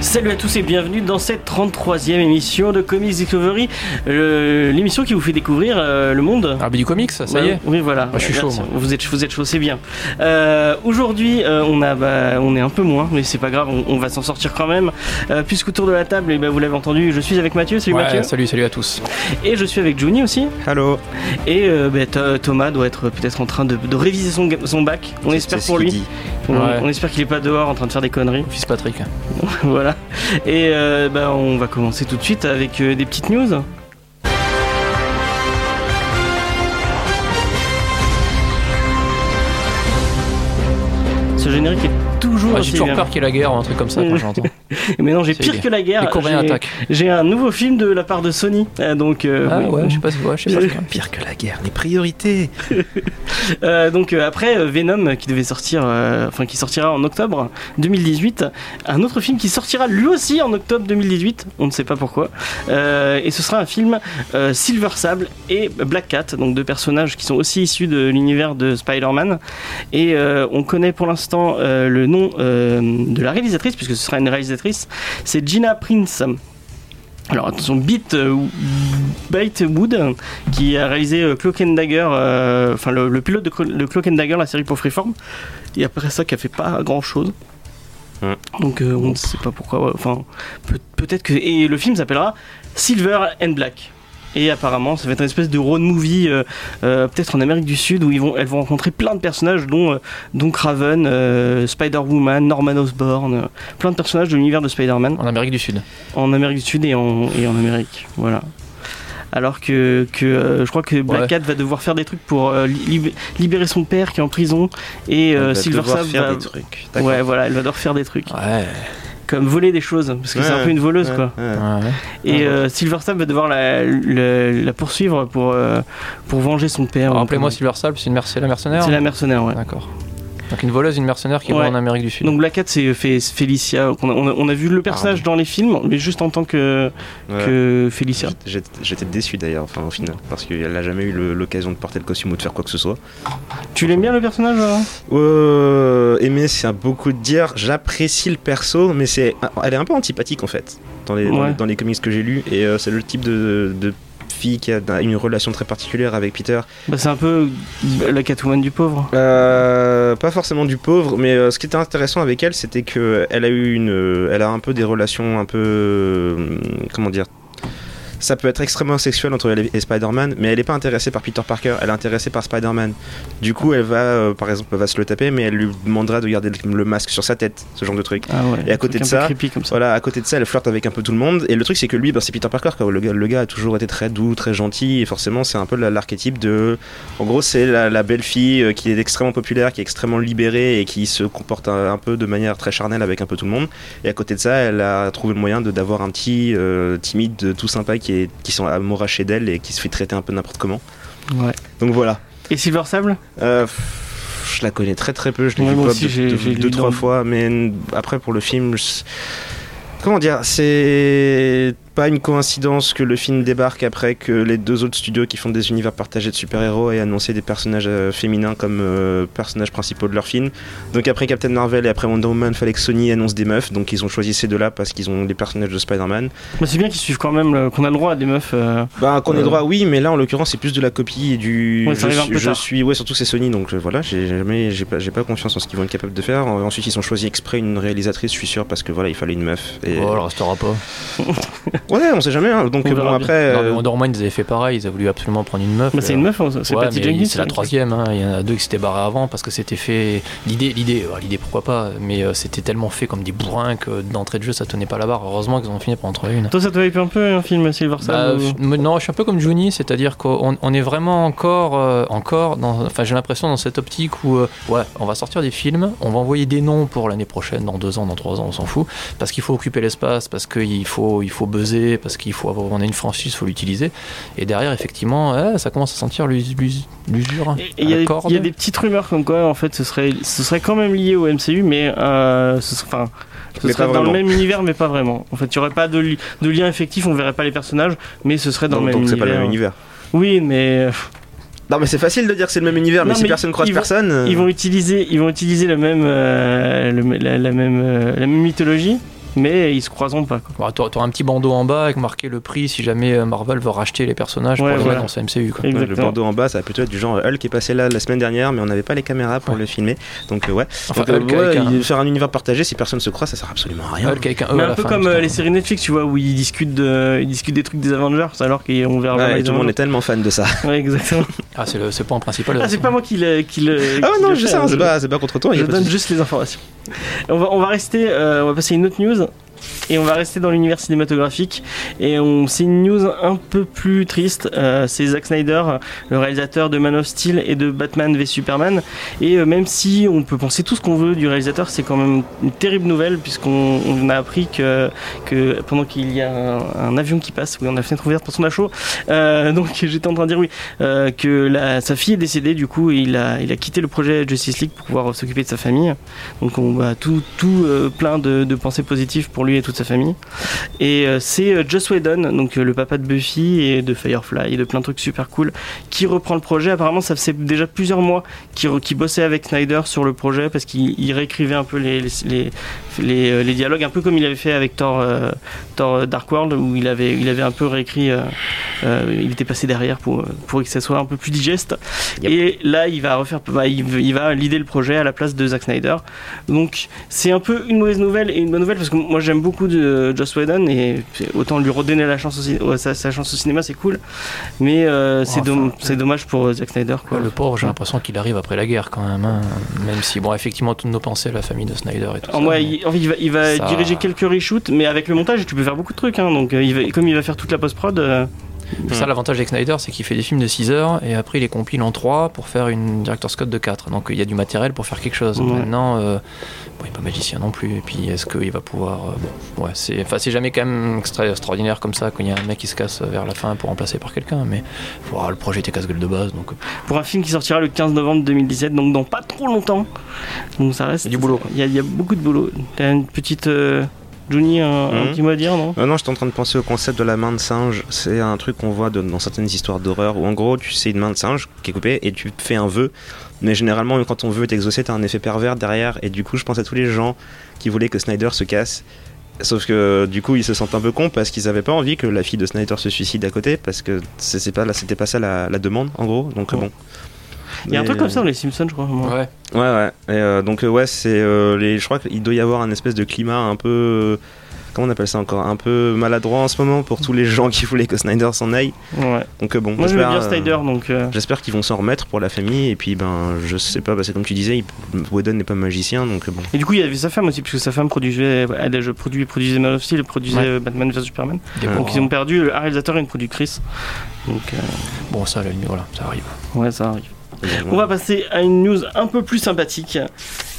Salut à tous et bienvenue dans cette 33e émission de Comics Discovery, euh, l'émission qui vous fait découvrir euh, le monde. Ah, mais du comics, ça Ouais, y est Oui, voilà. je suis chaud, moi. Vous êtes, vous êtes chaud, c'est bien. Euh, Aujourd'hui, euh, on a, bah, on est un peu moins, mais c'est pas grave, on, on va s'en sortir quand même. Euh, puisqu'autour de la table, eh ben, vous l'avez entendu, je suis avec Mathieu. Salut Ouais, Mathieu. Salut, salut à tous. Et je suis avec Johnny aussi. Allô Et euh, bah, Th- Thomas doit être peut-être en train de, de réviser son, bac. On espère pour lui. On, Ouais. on espère qu'il est pas dehors en train de faire des conneries. Fils Patrick. voilà. Et euh, bah, on va commencer tout de suite avec euh, des petites news. Ce générique est toujours J'ai toujours peur qu'il y ait la guerre ou un truc comme ça quand j'entends. Mais non, j'ai pire bien. que la guerre. Les Coréens J'ai- attaquent. J'ai un nouveau film de la part de Sony. Euh, donc, euh, Ah oui. ouais, je sais pas, ouais, je sais pas. Pire que la guerre, les priorités. Euh, donc euh, après Venom qui devait sortir, euh, enfin qui sortira en octobre 2018, un autre film qui sortira lui aussi en octobre 2018, on ne sait pas pourquoi, Euh, et ce sera un film euh, Silver Sable et Black Cat, donc deux personnages qui sont aussi issus de l'univers de Spider-Man, et euh, on connaît pour l'instant euh, le nom euh, de la réalisatrice puisque ce sera une réalisatrice, c'est Gina Prince. Alors attention, Beat euh, Bite Wood qui a réalisé euh, Cloak and Dagger, euh, enfin le, le pilote de, Clo- de Cloak and Dagger, la série pour Freeform, et après ça qui a fait pas grand chose. Donc on ne sait pas pourquoi. Enfin peut- peut-être que et le film s'appellera Silver and Black. Et apparemment, ça va être une espèce de road movie, euh, euh, peut-être en Amérique du Sud, où ils vont, elles vont rencontrer plein de personnages, dont, euh, dont Craven, euh, Spider-Woman, Norman Osborn, plein de personnages de l'univers de Spider-Man En Amérique du Sud. en Amérique du Sud et en, et en Amérique. Voilà. Alors que, que euh, je crois que Black Ouais. Cat va devoir faire des trucs pour euh, li- libérer son père qui est en prison et euh, Silver devoir Sable faire va... des trucs. Ouais, voilà, elle va devoir faire des trucs. Ouais. Comme voler des choses, parce que c'est un peu une voleuse, ouais, quoi. ouais. ouais. Et euh, Silver Sable va devoir la, la, la poursuivre pour, euh, pour venger son père. Rappelez-moi Silver Sable, c'est une merc- c'est la mercenaire C'est la mercenaire, ouais. D'accord. Donc une voleuse, une mercenaire qui Ouais. va en Amérique du Sud. Donc Black Cat, c'est Fé- Félicia. On a, on a- on a vu le personnage dans les films, mais juste en tant que, Ouais. que Félicia. J'étais déçu d'ailleurs, enfin au final, parce qu'elle n'a jamais eu l'occasion de porter le costume ou de faire quoi que ce soit. Tu l'aimes bien le personnage hein Euh, aimer, c'est un beaucoup de dire. J'apprécie le perso, mais c'est, elle est un peu antipathique en fait dans les, dans les, dans les comics que j'ai lus, et euh, c'est le type de, de fille qui a une relation très particulière avec Peter. Bah, c'est un peu la Catwoman du pauvre. Euh, pas forcément du pauvre, mais euh, ce qui était intéressant avec elle, c'était que elle a eu une, euh, elle a un peu des relations un peu, comment dire. Ça peut être extrêmement sexuel entre elle et Spider-Man, mais elle n'est pas intéressée par Peter Parker, elle est intéressée par Spider-Man. Du coup, elle va, euh, par exemple, elle va se le taper, mais elle lui demandera de garder le, le masque sur sa tête, ce genre de truc. Ah ouais, Et à côté de ça. Voilà, à côté de ça, elle flirte avec un peu tout le monde. Et le truc, c'est que lui, ben, c'est Peter Parker. Quoi. Le, gars, le gars a toujours été très doux, très gentil. Et forcément, c'est un peu la- l'archétype de. En gros, c'est la, la belle fille euh, qui est extrêmement populaire, qui est extrêmement libérée et qui se comporte un, un peu de manière très charnelle avec un peu tout le monde. Et à côté de ça, elle a trouvé le moyen d'avoir un petit euh, timide, tout sympa, qui, est, qui sont amourachés d'elle et qui se fait traiter un peu n'importe comment. Ouais. Donc voilà. Et Silver Sable? Euh, je la connais très très peu, je l'ai Ouais, vu moi pas aussi, deux, deux- trois fois, mais après pour le film, je- comment dire, c'est pas une coïncidence que le film débarque après que les deux autres studios qui font des univers partagés de super-héros aient annoncé des personnages euh, féminins comme euh, personnages principaux de leur film. Donc après Captain Marvel et après Wonder Woman, fallait que Sony annonce des meufs, donc ils ont choisi ces deux-là parce qu'ils ont des personnages de Spider-Man. Bah, C'est bien qu'ils suivent quand même, le- qu'on a le droit à des meufs. euh, Bah qu'on ait Euh. droit, oui, mais là en l'occurrence c'est plus de la copie et du. Ouais, ça je un suis, peu je tard. suis- ouais, surtout c'est Sony, donc euh, voilà, j'ai jamais, j'ai pas, j'ai pas confiance en ce qu'ils vont être capables de faire. Ensuite ils ont choisi exprès une réalisatrice, je suis sûr, parce que voilà, il fallait une meuf. Et... Oh, elle restera pas. Ouais, on sait jamais. hein. Donc On verra bon bien. après. Non, mais euh, ils avaient fait pareil, ils avaient voulu absolument prendre une meuf. Bah, c'est euh, une meuf, hein, c'est Ouais, Patty mais Jenkins. c'est la hein. troisième. hein. Il y en a deux qui s'étaient barrés avant parce que c'était fait. L'idée, l'idée, euh, l'idée, pourquoi pas. Mais euh, c'était tellement fait comme des bourrins que d'entrée de jeu, ça tenait pas la barre. Heureusement qu'ils ont fini par en trouver une. Toi, ça te hype un peu un film Silver Bah, je- non, je suis un peu comme Juni, c'est-à-dire qu'on on est vraiment encore, euh, encore dans, enfin j'ai l'impression dans cette optique où, euh, ouais, on va sortir des films, on va envoyer des noms pour l'année prochaine, dans deux ans, dans trois ans, on s'en fout, parce qu'il faut occuper l'espace, parce qu'il faut, il faut buzzer parce qu'il faut avoir, on est une franchise, il faut l'utiliser. Et derrière, effectivement, ça commence à sentir l'us- l'us- l'usure. Et Il y, a- y a des petites rumeurs comme quoi en fait ce serait, ce serait quand même lié au MCU, mais euh, ce serait, enfin, ce Mais serait pas dans le même univers, mais pas vraiment. En fait, il n'y aurait pas de, li- de lien effectif, on verrait pas les personnages, mais ce serait dans le même donc c'est univers. pas le même univers. Oui, mais euh, Non, mais c'est facile de dire que c'est le même univers, mais si mais personne croise ils vont- personne. euh, ils vont utiliser, ils vont utiliser le même, euh, le- la, la même, euh, la même mythologie, mais ils se croiseront pas. Quoi. Bon, t'auras- t'auras un petit bandeau en bas avec marqué le prix si jamais euh, Marvel veut racheter les personnages Ouais, pour les voilà. mettre dans ce MCU. Quoi. Ouais, le bandeau en bas, ça va plutôt être du genre Hulk qui est passé là la semaine dernière, mais on n'avait pas les caméras pour Ouais. le filmer. Donc, euh, ouais. Enfin, Donc, euh, Hulk ouais, avec un- il- faire un univers partagé, si personne se croit, ça sert absolument à rien. Hulk avec un E Mais à un la peu fin, comme euh, les séries Netflix, tu vois, où ils discutent, de, ils discutent des trucs des Avengers, alors qu'on verra Ouais, jamais et les tout le monde est tellement fan de ça. Ouais, exactement. Ah, c'est le, point principal. Ah, c'est pas moi qui le. Qui le Ah qui non, le je sais, hein, hein, c'est pas, c'est pas contre toi. Je donne juste les informations. On va, on va rester, on va passer à une autre news. Et on va rester dans l'univers cinématographique. Et on, c'est une news un peu plus triste. Euh, c'est Zack Snyder, le réalisateur de Man of Steel et de Batman v Superman. Et euh, même si on peut penser tout ce qu'on veut du réalisateur, c'est quand même une terrible nouvelle puisqu'on on a appris que, pendant qu'il y a un, avion qui passe, oui, on a fenêtre ouverte pour son chaud. Euh, donc j'étais en train de dire oui, euh, que sa fille est décédée. Du coup, il a, a quitté le projet Justice League pour pouvoir s'occuper de sa famille. Donc on va tout, plein de, de pensées positives pour lui et toute sa famille. Et euh, c'est euh, Joss Whedon, donc euh, le papa de Buffy et de Firefly et de plein de trucs super cool, qui reprend le projet. Apparemment, ça faisait déjà plusieurs mois qu'il bossait avec Snyder sur le projet parce qu'il il réécrivait un peu les, les, euh, les dialogues, un peu comme il avait fait avec Thor, euh, Thor Dark World, où il avait, il avait un peu réécrit, euh, euh, il était passé derrière pour, pour que ça soit un peu plus digeste. Yep. Et là, il va refaire, bah, il, il va l'idée le projet à la place de Zack Snyder. Donc, c'est un peu une mauvaise nouvelle et une bonne nouvelle parce que moi j'aime beaucoup de Joss Whedon et autant lui redonner la chance au, sa, sa chance au cinéma, c'est cool. Mais euh, c'est Enfin, dommage pour euh, Zack Snyder. Quoi. Le pauvre, j'ai l'impression qu'il arrive après la guerre quand même. hein. Même si, bon, effectivement, toutes nos pensées à la famille de Snyder et tout En ça. vrai, mais- il, en fait, il va, il va Ça- diriger quelques reshoots, mais avec le montage, tu peux faire beaucoup de trucs. hein. donc, euh, il va, comme il va faire toute la post-prod, euh, Ça, l'avantage avec Snyder, c'est qu'il fait des films de 6 heures et après il les compile en 3 pour faire une Director's Cut de 4. Donc il y a du matériel pour faire quelque chose. Maintenant, euh, bon, il n'est pas magicien non plus. Et puis est-ce qu'il va pouvoir. euh, ouais, c'est, enfin, c'est jamais quand même extra- extraordinaire comme ça quand il y a un mec qui se casse vers la fin pour remplacer par quelqu'un. Mais voilà, le projet était casse-gueule de base. Donc pour un film qui sortira le 15 novembre 2017, donc dans pas trop longtemps. Donc ça reste. Il y a du boulot, quoi. Il y a, il y a beaucoup de boulot. T'as une petite. euh, Johnny, un, un Mhm. petit mot à dire, non? Euh, non, j'étais en train de penser au concept de la main de singe. C'est un truc qu'on voit de- dans certaines histoires d'horreur où en gros, tu sais une main de singe qui est coupée et tu fais un vœu. Mais généralement, quand on veut t'exaucer, t'as un effet pervers derrière. Et du coup, je pense à tous les gens qui voulaient que Snyder se casse. Sauf que du coup, ils se sentent un peu cons parce qu'ils avaient pas envie que la fille de Snyder se suicide à côté parce que c'est pas là, c'était pas ça la, la demande en gros. Donc Ouais. bon. Il y a un truc comme ça euh, dans les Simpsons, je crois. moi. ouais. Ouais, ouais. Et, euh, donc, euh, ouais, c'est. euh, les... Je crois qu'il doit y avoir un espèce de climat un peu. Comment on appelle ça encore Un peu maladroit en ce moment pour tous les gens qui voulaient que Snyder s'en aille. Ouais. Donc, bon, Moi, j'aime j'espère, bien Snyder, donc. euh, J'espère qu'ils vont s'en remettre pour la famille. Et puis, ben, je sais pas, parce que comme tu disais. Whedon n'est pas magicien, donc bon. Et du coup, il y avait sa femme aussi, puisque sa femme produisait, elle produit, produisait Man of Steel, produisait Ouais. Batman vs Superman. Donc ils ont perdu un réalisateur et une productrice. Donc euh, Bon, ça, à la limite, voilà, ça arrive. ouais, ça arrive. On va passer à une news un peu plus sympathique.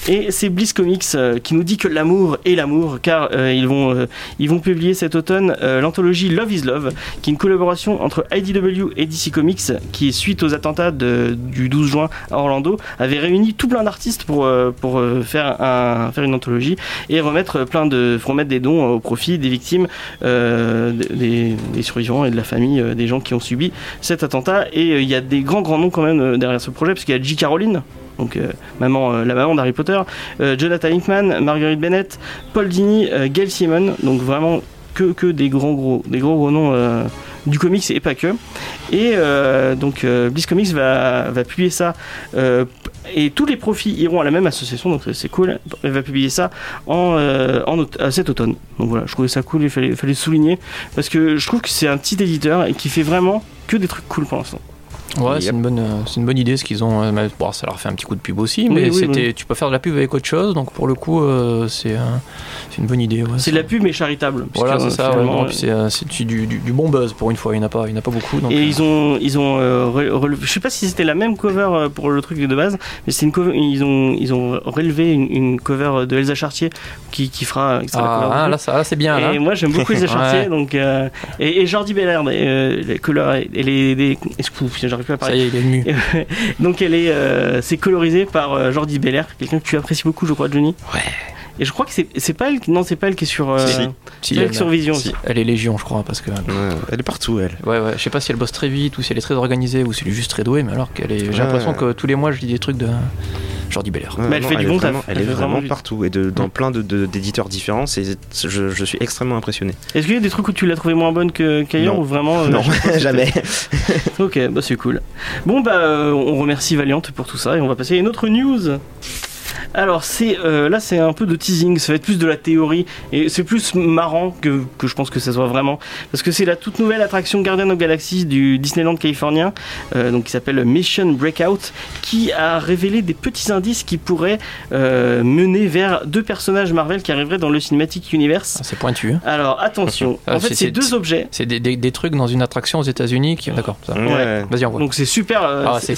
Et c'est Bliss Comics euh, qui nous dit que l'amour est l'amour, car euh, ils, vont, euh, ils vont publier cet automne l'anthologie Love is Love, qui est une collaboration entre IDW et DC Comics, qui, suite aux attentats du 12 juin à Orlando, avait réuni tout plein d'artistes pour, pour faire, un, faire une anthologie et remettre, plein de, remettre des dons au profit des victimes, des, des survivants et de la famille des gens qui ont subi cet attentat. Et il y a des grands, grands noms quand même derrière ce projet, parce qu'il y a J. Caroline. Donc euh, maman, euh, la maman d'Harry Potter, euh, Jonathan Hickman, Marguerite Bennett, Paul Dini, Gail Simon, donc vraiment que, des grands gros gros gros noms du comics et pas que. Et donc Bliss Comics va, publier ça et tous les profits iront à la même association, donc c'est cool. Elle va publier ça en, en cet automne. Donc voilà, je trouvais ça cool, il fallait, fallait souligner parce que je trouve que c'est un petit éditeur et qui fait vraiment que des trucs cool pour l'instant. Ouais, c'est une bonne, euh, c'est une bonne idée ce qu'ils ont. euh, bon, ça leur fait un petit coup de pub aussi, mais Oui, oui, c'était, tu peux faire de la pub avec autre chose, donc pour le coup, euh, c'est, c'est une bonne idée. ouais, C'est de la pub mais charitable. Voilà, c'est ça. ouais, non, puis c'est, c'est du, du- du bon buzz pour une fois. Il n'y en a pas, il y en a pas beaucoup. Donc, Et euh, ils ont, ils ont, euh, relevé- je sais pas si c'était la même cover pour le truc de base, mais c'est une cover, ils ont, ils ont relevé une, une cover de Elsa Chartier qui, qui fera, qui ah, ah, là, ça, là, c'est bien. Là. Et moi j'aime beaucoup Elsa Ouais. Chartier, donc et, et Jordi Belair, euh, les couleurs et les, les excuse, j'arrive plus à Ça parler. y est, il est venu. donc elle est, euh, c'est colorisé par euh, Jordi Belair, quelqu'un que tu apprécies beaucoup, je crois, Johnny. Ouais. Et je crois que c'est, c'est pas elle, non c'est pas elle qui est sur, euh, Si, elle elle, sur Vision. si, elle est légion, je crois, parce que. Ouais, elle est partout, elle. Ouais, ouais. Je sais pas si elle bosse très vite ou si elle est très organisée ou si elle est juste très douée, mais alors qu'elle est. J'ai Ouais. l'impression que tous les mois, je lis des trucs de Jordi. Ouais, Mais elle non, fait du bon vraiment, taf. Elle Elle est vraiment du- partout et de, dans plein de- de- d'éditeurs différents. Je, je suis extrêmement impressionné. Est-ce qu'il y a des trucs où tu l'as trouvé moins bonne qu'ailleurs Non. ou vraiment euh, non, jamais. Ok, bah c'est cool. Bon bah euh, on remercie Valiant pour tout ça et on va passer à une autre news. Alors c'est euh, là c'est un peu de teasing, ça va être plus de la théorie et c'est plus marrant que, que je pense que ça soit vraiment parce que c'est la toute nouvelle attraction Guardian of Galaxy du Disneyland californien euh, donc qui s'appelle Mission Breakout qui a révélé des petits indices qui pourraient euh, mener vers deux personnages Marvel qui arriveraient dans le Cinematic Universe. Ah, c'est pointu. hein. Alors attention, Ah, en fait c'est- deux objets. C'est des, des- des trucs dans une attraction aux États-Unis qui. D'accord. Ouais. Vas-y, on voit. Donc c'est super, euh, Ah, c'est-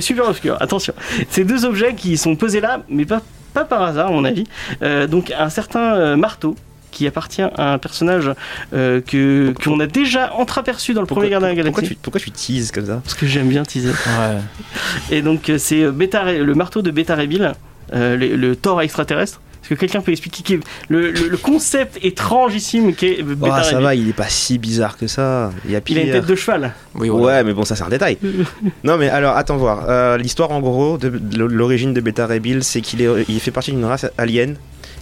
super obscur. Attention, c'est deux objets qui sont posés là, mais pas pas par hasard à mon avis. Euh, donc un certain euh, marteau qui appartient à un personnage euh, que qu'on a déjà entreaperçu dans le Pourquoi, premier Gardien de la pourquoi Galaxie. tu, pourquoi tu teases comme ça? Parce que j'aime bien teaser. Ouais. Et donc c'est le marteau de Beta Ray Bill, euh, le, le Thor extraterrestre. Que quelqu'un peut expliquer qui est- le, le- le concept étrangissime qu'est Beta Ah, Ray ça va, il est pas si bizarre que ça. Il y a Il a une tête de cheval. Oui, voilà. Ouais, mais bon, ça c'est un détail. non, mais alors, attends voir. Euh, L'histoire, en gros, de, de l'origine de Beta Ray Bill, c'est qu'il est, il fait partie d'une race alien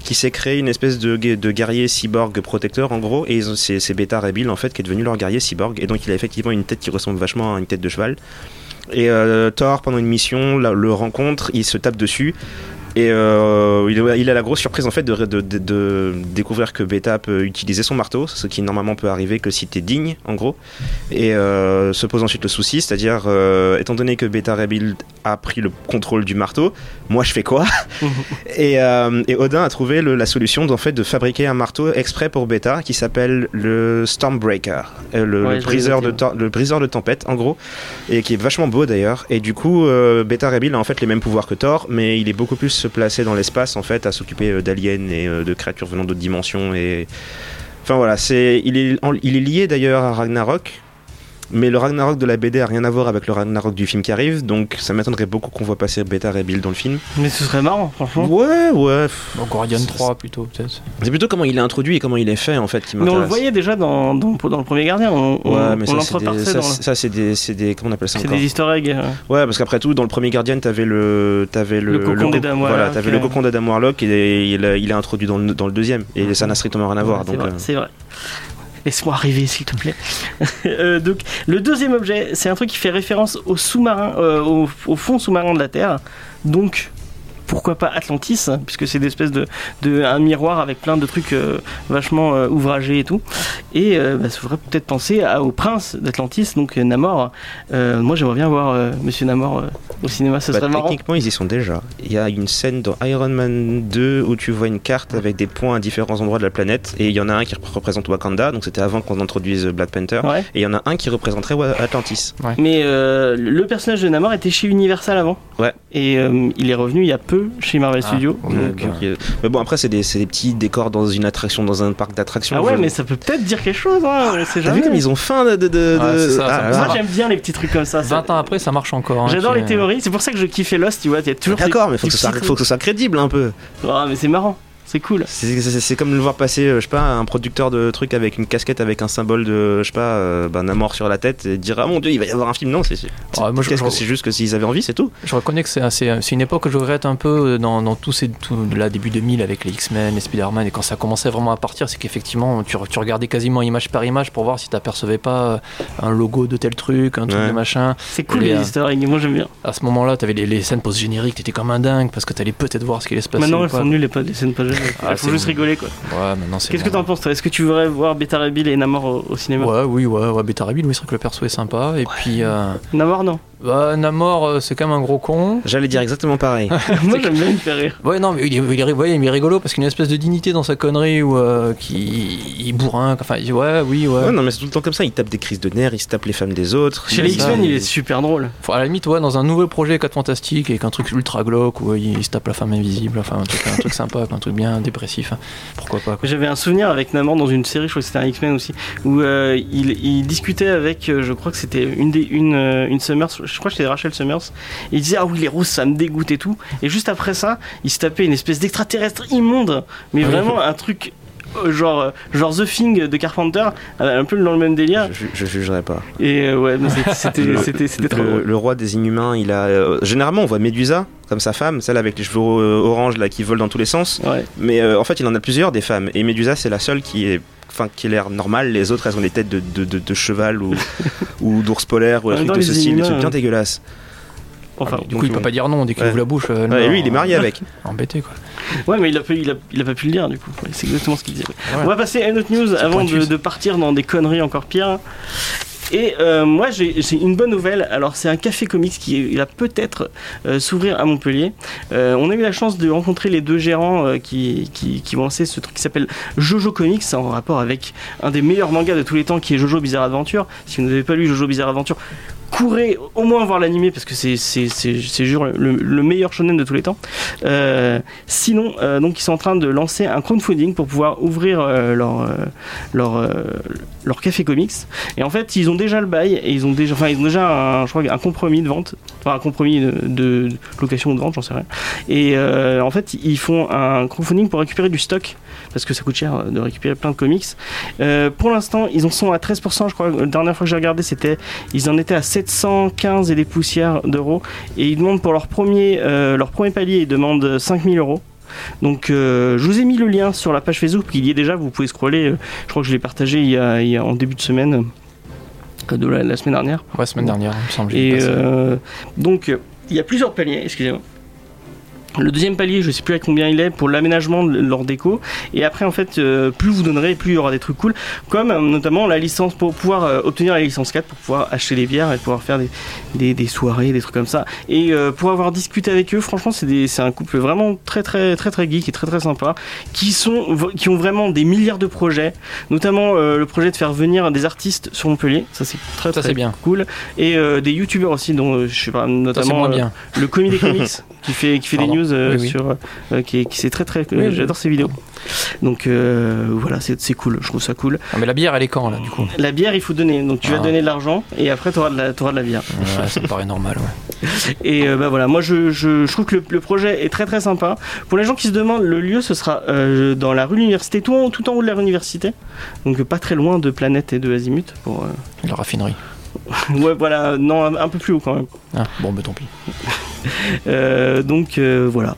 qui s'est créé une espèce de, de guerrier cyborg protecteur, en gros, et c'est c'est Beta Ray en fait, qui est devenu leur guerrier cyborg, et donc il a effectivement une tête qui ressemble vachement à une tête de cheval. Et euh, Thor, pendant une mission, la- le rencontre, il se tape dessus. Et euh, il, a la grosse surprise en fait de, de- de- de découvrir que Beta peut utiliser son marteau, ce qui normalement peut arriver que si t'es digne en gros. Et euh, se pose ensuite le souci, c'est-à-dire euh, étant donné que Beta Rebuild a pris le contrôle du marteau, moi je fais quoi et, et Odin a trouvé le- la solution d'en fait de fabriquer un marteau exprès pour Beta qui s'appelle le Stormbreaker, le, Ouais, le briseur de tem- le briseur de tempête en gros, et qui est vachement beau d'ailleurs. Et du coup, Beta Rebuild a en fait les mêmes pouvoirs que Thor, mais il est beaucoup plus placé dans l'espace en fait, à s'occuper euh, d'aliens et euh, de créatures venant d'autres dimensions et Enfin voilà, c'est il est il est lié d'ailleurs à Ragnarok. Mais le Ragnarok de la BD a rien à voir avec le Ragnarok du film qui arrive, donc ça m'étonnerait beaucoup qu'on voit passer Beta Ray Bill dans le film. Mais ce serait marrant, franchement. Ouais, ouais. Donc Guardian 3 plutôt, peut-être. C'est plutôt comment il est introduit et comment il est fait en fait qui Mais on le m'intéresse. voyait déjà dans, dans, dans le premier Gardien. On, on, Ouais, mais on ça, c'est des, ça, c'est des, c'est des, comment on appelle ça C'est des easter eggs. euh. Ouais, parce qu'après tout, dans le premier Guardian, t'avais le, t'avais le, Le cocon co- d'Adam voilà, Warlock, t'avais euh. le cocon d'Adam Warlock et il, est- il est introduit dans le, dans le deuxième et ça n'a strictement rien à voir. Euh, c'est vrai. Laisse-moi arriver, s'il te plaît. Euh, donc, le deuxième objet, c'est un truc qui fait référence au sous-marin, euh, au, au fond sous-marin de la Terre. Donc, pourquoi pas Atlantis, hein, puisque c'est des espèces de, de un miroir avec plein de trucs euh, vachement euh, ouvragés et tout. Et euh, bah, ça faudrait peut-être penser à- au prince d'Atlantis, donc euh, Namor. Euh, moi, j'aimerais bien voir euh, Monsieur Namor euh, au cinéma, ce Bah, serait marrant. techniquement, ils y sont déjà. Il y a une scène dans Iron Man 2 où tu vois une carte avec des points à différents endroits de la planète. Et il y en a un qui représente Wakanda, donc c'était avant qu'on introduise Black Panther. Ouais. Et il y en a un qui représenterait Atlantis. Mais euh, le personnage de Namor était chez Universal avant. Ouais. Et euh, il est revenu il y a peu chez Marvel Ah, Studios. Donc, Donc, euh, mais bon, après, c'est des, c'est des petits décors dans une attraction, dans un parc d'attractions. Ah ouais, Je- mais ça peut peut-être dire quelque chose, hein, T'as jamais. vu comme ils ont faim de. de, de- Ouais, de- c'est ça, Ah ça là. Moi j'aime bien les petits trucs comme ça. ça- 20 ans après, ça marche encore. hein, J'adore les euh, théories, c'est pour ça que je kiffais Lost, tu vois. Il y a toujours D'accord, mais faut que, ce soit, petits faut que ce soit crédible un peu. Ah, mais c'est marrant, c'est cool. C'est- comme le voir passer, euh, je sais pas, un producteur de trucs avec une casquette avec un symbole de, je sais pas, euh, ben, Namor sur la tête et dire ah mon dieu, il va y avoir un film. Non, c'est. Ah, juste que s'ils avaient envie, c'est tout. Je reconnais que c'est une époque que je regrette un peu dans, dans tous ces tout, là, début 2000 avec les X-Men, les Spider-Man et quand ça commençait vraiment à partir, c'est qu'effectivement tu, tu regardais quasiment image par image pour voir si t'apercevais pas un logo de tel truc, un truc Ouais. de machin. C'est cool Les, les euh, easter eggs, moi j'aime bien. À ce moment-là, t'avais les, les scènes post-génériques, t'étais comme un dingue parce que t'allais peut-être voir ce qui allait se passer. Maintenant elles sont nulles les, les scènes pas Ah, faut c'est juste bon. rigoler quoi. Ouais, maintenant c'est. Qu'est-ce que t'en penses toi? Est-ce que tu voudrais voir Bill et Namor au, au cinéma? Ouais, oui, ouais, ouais, Bill, oui, c'est vrai que le perso est sympa. Et puis, euh, Namor non. Bah, Namor, euh, c'est quand même un gros con. J'allais dire exactement pareil. Moi j'aime bien, il me fait rire. Ouais, non, mais il est, il est, ouais, il est rigolo parce qu'il y a une espèce de dignité dans sa connerie où euh, qui il bourrin. Enfin, il dit, ouais, oui, ouais. Ouais, non, mais c'est tout le temps comme ça. Il tape des crises de nerfs, il se tape les femmes des autres. Chez les X-Men, il est super drôle. Faut- à la limite, ouais, dans un nouveau projet 4 Fantastiques avec un truc ultra glauque où il, il se tape la femme invisible, enfin un truc, un truc sympa, un truc bien dépressif. hein. Pourquoi pas. J'avais un souvenir avec Namor dans une série, je crois que c'était un X-Men aussi, où euh, il, il discutait avec, je crois que c'était une, des, une, une Summers, je crois que c'était Rachel Summers, et il disait Ah oui, les rousses ça me dégoûte et tout. Et juste après ça, il se tapait une espèce d'extraterrestre immonde, mais Ah vraiment un truc. euh, Genre, euh, genre The Thing de Carpenter, euh, un peu dans le même délire. Je, je jugerai pas. Et euh, ouais, c'était Le- c'était- c'était trop le, le roi des inhumains, il a. euh, généralement, on voit Médusa, comme sa femme, celle avec les cheveux euh, orange là, qui volent dans tous les sens. Ouais. Mais euh, en fait, il en a plusieurs des femmes. Et Médusa, c'est la seule qui est. Enfin, qui a l'air normale, les autres elles ont des têtes de, de, de- de cheval ou, ou d'ours polaire ou un En même truc temps, de ce style, des trucs bien euh, dégueulasses. Enfin, Ah, du donc, coup, il peut pas dire non dès qu'il Ouais. ouvre la bouche. euh, Ouais, et non, lui, il est marié euh, avec. Embêté quoi. Ouais, mais il a, pas- il, a, il a pas pu le dire du coup. C'est exactement ce qu'il disait. Ouais. On va passer à une autre news avant de, de partir dans des conneries encore pires. Et euh, moi j'ai une bonne nouvelle. Alors c'est un café comics qui va peut-être euh, s'ouvrir à Montpellier. Euh, on a eu la chance de rencontrer les deux gérants qui, qui, vont lancer ce truc qui s'appelle Jojo Comics en rapport avec un des meilleurs mangas de tous les temps qui est Jojo Bizarre Adventure. Si vous n'avez pas lu Jojo Bizarre Adventure, courez au moins voir l'animé parce que c'est jure le, le meilleur shonen de tous les temps. Sinon, donc ils sont en train de lancer un crowdfunding pour pouvoir ouvrir leur leur leur café comics. Et en fait, ils ont déjà le bail et ils ont déjà, enfin ils ont déjà un, je crois, un compromis de vente, enfin un compromis de, location ou de vente, j'en sais rien. Et euh, en fait, ils font un crowdfunding pour récupérer du stock parce que ça coûte cher de récupérer plein de comics. Euh, pour l'instant, ils en sont à 13%, je crois. La dernière fois que j'ai regardé, c'était ils en étaient à 715 et des poussières d'euros. Et ils demandent pour leur premier, euh, leur premier palier, ils demandent 5000 euros. Donc euh, je vous ai mis le lien sur la page Facebook, il y est déjà, vous pouvez scroller. euh, Je crois que je l'ai partagé il y a, il y a- en début de semaine, euh, de la, la semaine dernière. Ouais, semaine dernière, il me semble. Et donc, il y a plusieurs paliers, excusez-moi. Le deuxième palier, je sais plus à combien il est pour l'aménagement de leur déco. Et après, en fait, euh, plus vous donnerez, plus il y aura des trucs cool. Comme euh, notamment la licence pour pouvoir euh, obtenir la licence 4 pour pouvoir acheter des bières et pouvoir faire des, des, des soirées, des trucs comme ça. Et pour avoir discuté avec eux, franchement, c'est un couple vraiment très, très, très, très geek et très, très sympa. Qui, sont, qui ont vraiment des milliards de projets. Notamment le projet de faire venir des artistes sur Montpellier. Ça, c'est très, Ça, très bien. cool. Et des youtubeurs aussi, dont je sais pas, notamment bien. le commis des comics qui fait qui fait des. News euh, Oui, oui. sur euh, qui, est- qui c'est très très Oui, oui. j'adore ses vidéos donc euh, voilà c'est c'est cool je trouve ça cool Ah, mais la bière, elle est quand là, du coup? La bière il faut donner donc tu vas Ah. donner de l'argent et après tu auras de la t'auras de la bière Ouais, ça me paraît normal, ouais. et euh, bah voilà moi je, je, je trouve que le, le projet est très très sympa pour les gens qui se demandent le lieu ce sera euh, dans la rue de l'université tout en, tout en haut de la rue université donc pas très loin de Planète et de Azimut pour euh, La raffinerie. ouais voilà non un, un peu plus haut quand même Ah, bon, bah tant pis. Euh, donc euh, voilà.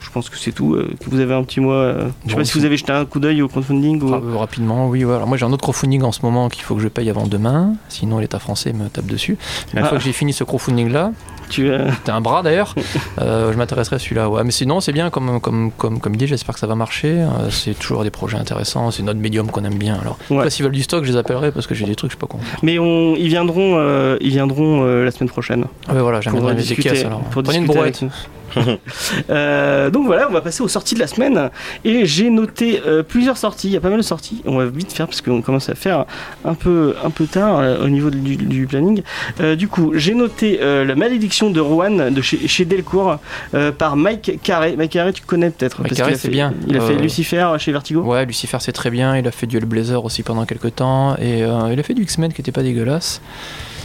Je pense que c'est tout. euh, que vous avez un petit mois. je sais Bon, pas si vous avez jeté un coup d'œil au crowdfunding ou. Euh, rapidement, oui. Voilà. Moi, j'ai un autre crowdfunding en ce moment qu'il faut que je paye avant demain. Sinon, l'État français me tape dessus. Mais une Ah. fois que j'ai fini ce crowdfunding-là, Tu, euh, t'as un bras d'ailleurs, euh, je m'intéresserai à celui-là. Ouais. Mais sinon, c'est bien comme, comme, comme, comme idée. J'espère que ça va marcher. Euh, c'est toujours des projets intéressants. C'est notre médium qu'on aime bien. Alors, Ouais. s'ils veulent du stock, je les appellerai parce que j'ai des trucs, je sais pas quoi. Mais on, ils viendront, euh, ils viendront la semaine prochaine Ah, ouais, voilà, mes discuter. caisses alors. pour Prenez une brouette. Euh, donc voilà, on va passer aux sorties de la semaine. Et j'ai noté euh, plusieurs sorties. Il y a pas mal de sorties. On va vite faire parce qu'on commence à faire un peu, un peu tard euh, au niveau du, du planning. Du coup, j'ai noté La malédiction de Rowan de chez, chez Delcourt euh, par Mike Carré. Mike Carré, tu connais peut-être Mike Carré, c'est bien. Il a fait Euh, Lucifer chez Vertigo. Ouais, Lucifer c'est très bien, il a fait du Hellblazer aussi pendant quelques temps, et euh, il a fait du X-Men qui était pas dégueulasse.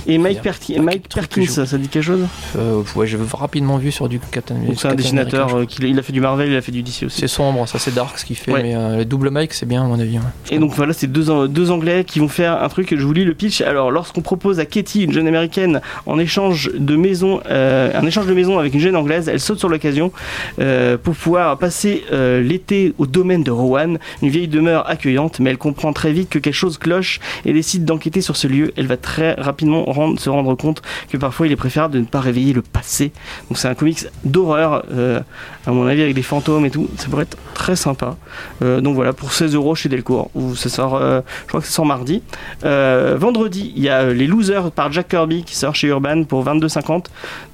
Et Mike, Il y a Perki- un Mike Perkins, ça dit quelque chose Euh, ouais, j'ai rapidement vu sur du Captain Donc c'est un dessinateur, America, euh, il a fait du Marvel, il a fait du DC aussi. C'est sombre, ça c'est dark ce qu'il fait, Ouais. mais euh, les double Mike c'est bien à mon avis. ouais. Et donc voilà, c'est deux, An- deux Anglais qui vont faire un truc, je vous lis le pitch. Alors, lorsqu'on propose à Katie, une jeune américaine, en échange de maison, euh, un échange de maison avec une jeune anglaise, elle saute sur l'occasion euh, pour pouvoir passer l'été au domaine de Rowan, une vieille demeure accueillante, mais elle comprend très vite que quelque chose cloche et décide d'enquêter sur ce lieu. Elle va très rapidement se rendre compte que parfois il est préférable de ne pas réveiller le passé. Donc c'est un comics d'horreur, euh, à mon avis avec des fantômes et tout. Ça pourrait être très sympa. Euh, donc voilà, pour 16 euros chez Delcourt, où ça sort, euh, je crois que ça sort mardi. Vendredi, il y a Les Losers par Jack Kirby qui sort chez Urban pour 22,50.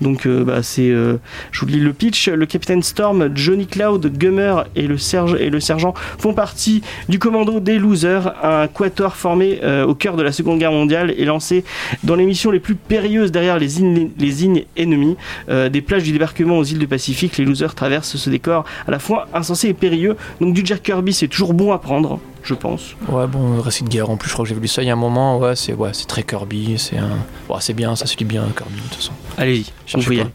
Donc bah, c'est, je vous lis le pitch, le capitaine Storm, Johnny Cloud, Gummer et le, serge- et le sergent font partie du commando des Losers, un quator formé au cœur de la Seconde Guerre mondiale et lancé dans les missions les plus périlleuses derrière les îles, les îles ennemies. Euh, des plages du débarquement aux îles du Pacifique, les Losers traversent ce décor à la fois insensé et périlleux. Donc du Jack Kirby, c'est toujours bon à prendre, je pense. Ouais, bon, récit de guerre en plus, je crois que j'ai vu ça il y a un moment. Ouais, c'est ouais, c'est très Kirby, c'est un. Ouais, c'est bien, ça se lit bien Kirby de toute façon. Allez-y, Cherchez.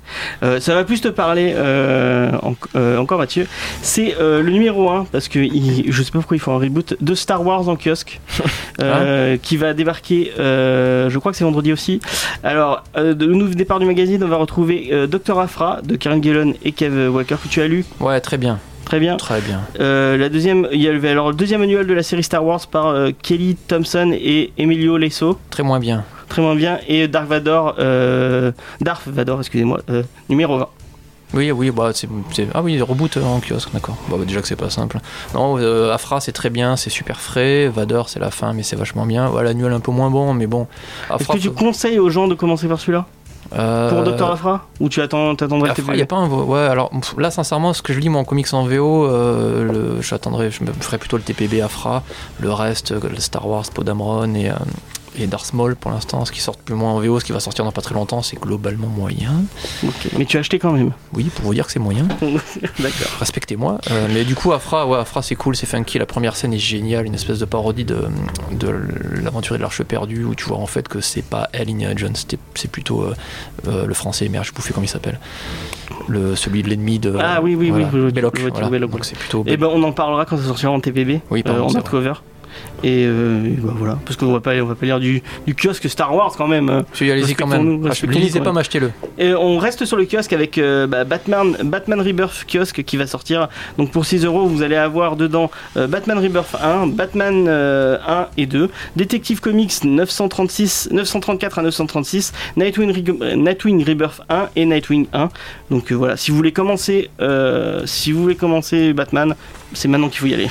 Euh, ça va plus te parler euh, en- euh, encore Mathieu. C'est euh, le numéro 1 parce que il- je sais pas pourquoi ils font un reboot de Star Wars en kiosque euh, qui va débarquer. euh, je crois que c'est vendredi aussi. Alors euh, de- le nouveau départ du magazine, on va retrouver euh, Dr Afra de Karen Gillan et Kev Walker que tu as lu Ouais, très bien, très bien. très bien. Euh, la deuxième, il y a le, alors le deuxième annuel de la série Star Wars par euh, Kelly Thompson et Emilio Lesso. Très moins bien. Très moins bien. Et Dark Vador, euh, Darth Vador, excusez-moi, euh, numéro 20. Oui, oui, bah c'est. Ah oui, reboot en kiosque, d'accord. Bah, déjà que c'est pas simple. Non, Afra c'est très bien, c'est super frais. Vador c'est la fin, mais c'est vachement bien. Ouais, l'annuel un peu moins bon, mais bon. Est-ce que tu conseilles aux gens de commencer par celui-là? Euh, Pour Dr. Afra Ou tu attends, t'attendrais Afra, TPB y a pas un ouais alors là sincèrement ce que je lis moi en comics en VO euh, le- je me ferai plutôt le TPB Afra le reste euh, le Star Wars Podamron et euh, et Darth Maul pour l'instant ce qui sort plus moins en VO ce qui va sortir dans pas très longtemps c'est globalement moyen Mais tu as acheté quand même. oui pour vous dire que c'est moyen D'accord. respectez-moi Euh, mais du coup Afra ouais Afra c'est cool c'est funky la première scène est géniale une espèce de parodie de, de l'aventure de l'arche perdue où tu vois en fait que c'est pas elle Indiana Jones c'est plutôt euh, euh, le français merde je bouffais comment il s'appelle? Le celui de l'ennemi de Ah oui, oui, voilà, oui, je- je- Belloc, je vois- voilà. Belloc. donc c'est plutôt Et ben on en parlera quand ça sortira en TPB, Oui, pardon, en c'est back cover. Et, euh, et bah voilà, parce qu'on va pas, on va pas lire du, du kiosque Star Wars quand même. euh. Si, allez-y quand même. Ah, je respectons-nous lisez pas, m'achetez-le. Et on reste sur le kiosque avec euh, bah, Batman, Batman Rebirth kiosque qui va sortir. Donc pour 6 euros, vous allez avoir dedans euh, Batman Rebirth 1, Batman euh, 1 et 2, Detective Comics 936, 934 à 936, Nightwing, Nightwing Rebirth 1 et Nightwing 1. Donc voilà, si vous voulez commencer, si vous voulez commencer Batman, c'est maintenant qu'il faut y aller.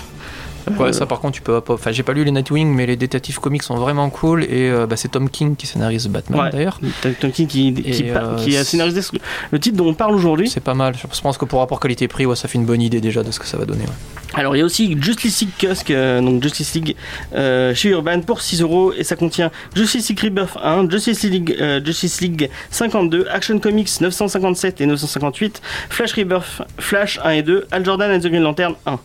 Ouais, Euh, ça par contre, tu peux pas. Enfin, j'ai pas lu les Nightwing, mais les Detective Comics sont vraiment cool. Et euh, bah, c'est Tom King qui scénarise Batman Ouais. d'ailleurs. Tom King qui, qui, euh, qui a scénarisé le titre dont on parle aujourd'hui. C'est pas mal. Je pense que pour rapport qualité-prix, ouais, ça fait une bonne idée déjà de ce que ça va donner. ouais. Alors il y a aussi Justice League euh, donc Justice League chez Urban pour 6 euros et ça contient Justice League Rebirth 1, Justice League, Justice League 52, Action Comics 957 et 958, Flash Rebirth, Flash 1 et 2, Al Jordan and the Green Lantern 1.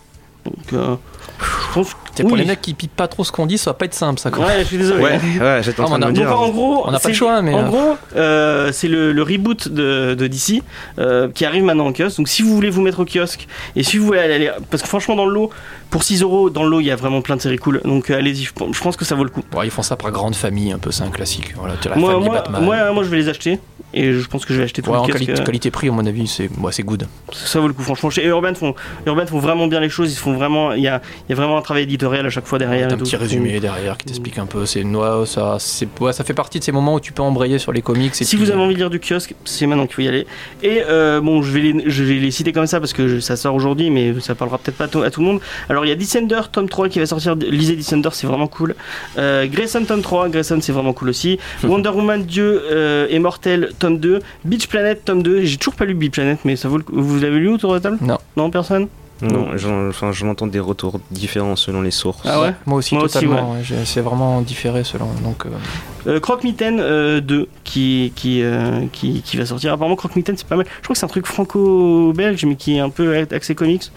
Donc je pense C'est pour oui. les mecs qui pipent pas trop ce qu'on dit, ça va pas être simple ça. Quoi. Ouais, je suis désolé. Ouais, ouais, j'étais en Ah, de on a- me Donc dire. en gros, on n'a pas c'est- le choix, mais, en euh, gros, euh, c'est le, le reboot de, de DC euh, qui arrive maintenant en kiosque. Donc si vous voulez vous mettre au kiosque et si vous voulez aller, aller- parce que franchement dans le lot, pour 6 euros dans le lot, il y a vraiment plein de séries cool. Donc euh, allez-y, je pense je pense que ça vaut le coup. Ouais, ils font ça par grande famille, un peu, c'est un classique. Voilà, la Moi, famille moi, Batman. moi, moi, je vais les acheter et je pense que je vais acheter tout Ouais, le en kiosque. quali- euh, qualité-prix, à mon avis, c'est ouais, c'est good. ça vaut le coup franchement. Chez Urban font, Urban font vraiment bien les choses. Ils font vraiment, il y a, il y a vraiment un travail éditorial à chaque fois derrière. Et un tout. petit résumé derrière qui t'explique un peu. C'est ouais, ça, c'est ouais, ça fait partie de ces moments où tu peux embrayer sur les comics. Et Si vous avez envie de lire du kiosque, c'est maintenant qu'il faut y aller. Et euh, bon, je vais, les, je vais les citer comme ça parce que je- ça sort aujourd'hui, mais ça parlera peut-être pas à tout, le monde. Alors il y a Descender, tome 3 qui va sortir. Lisez Descender, c'est vraiment cool. Euh, Grayson, tome 3, Grayson, c'est vraiment cool aussi. Wonder Woman, Dieu euh, est mortel, tome 2. Beach Planet, tome 2. J'ai toujours pas lu Beach Planet, mais ça vaut le coup. Vous l'avez lu autour de la table? Non. Non, personne? Non, j'en- enfin, je m'entends des retours différents selon les sources. Ah ouais Moi aussi, Moi aussi, totalement. ouais, c'est vraiment différé selon. Donc, euh, Euh, Croque Mitaine euh, 2 qui, qui, euh, qui, qui va sortir. Apparemment, Croque Mitaine c'est pas mal. Je crois que c'est un truc franco-belge mais qui est un peu axé comics.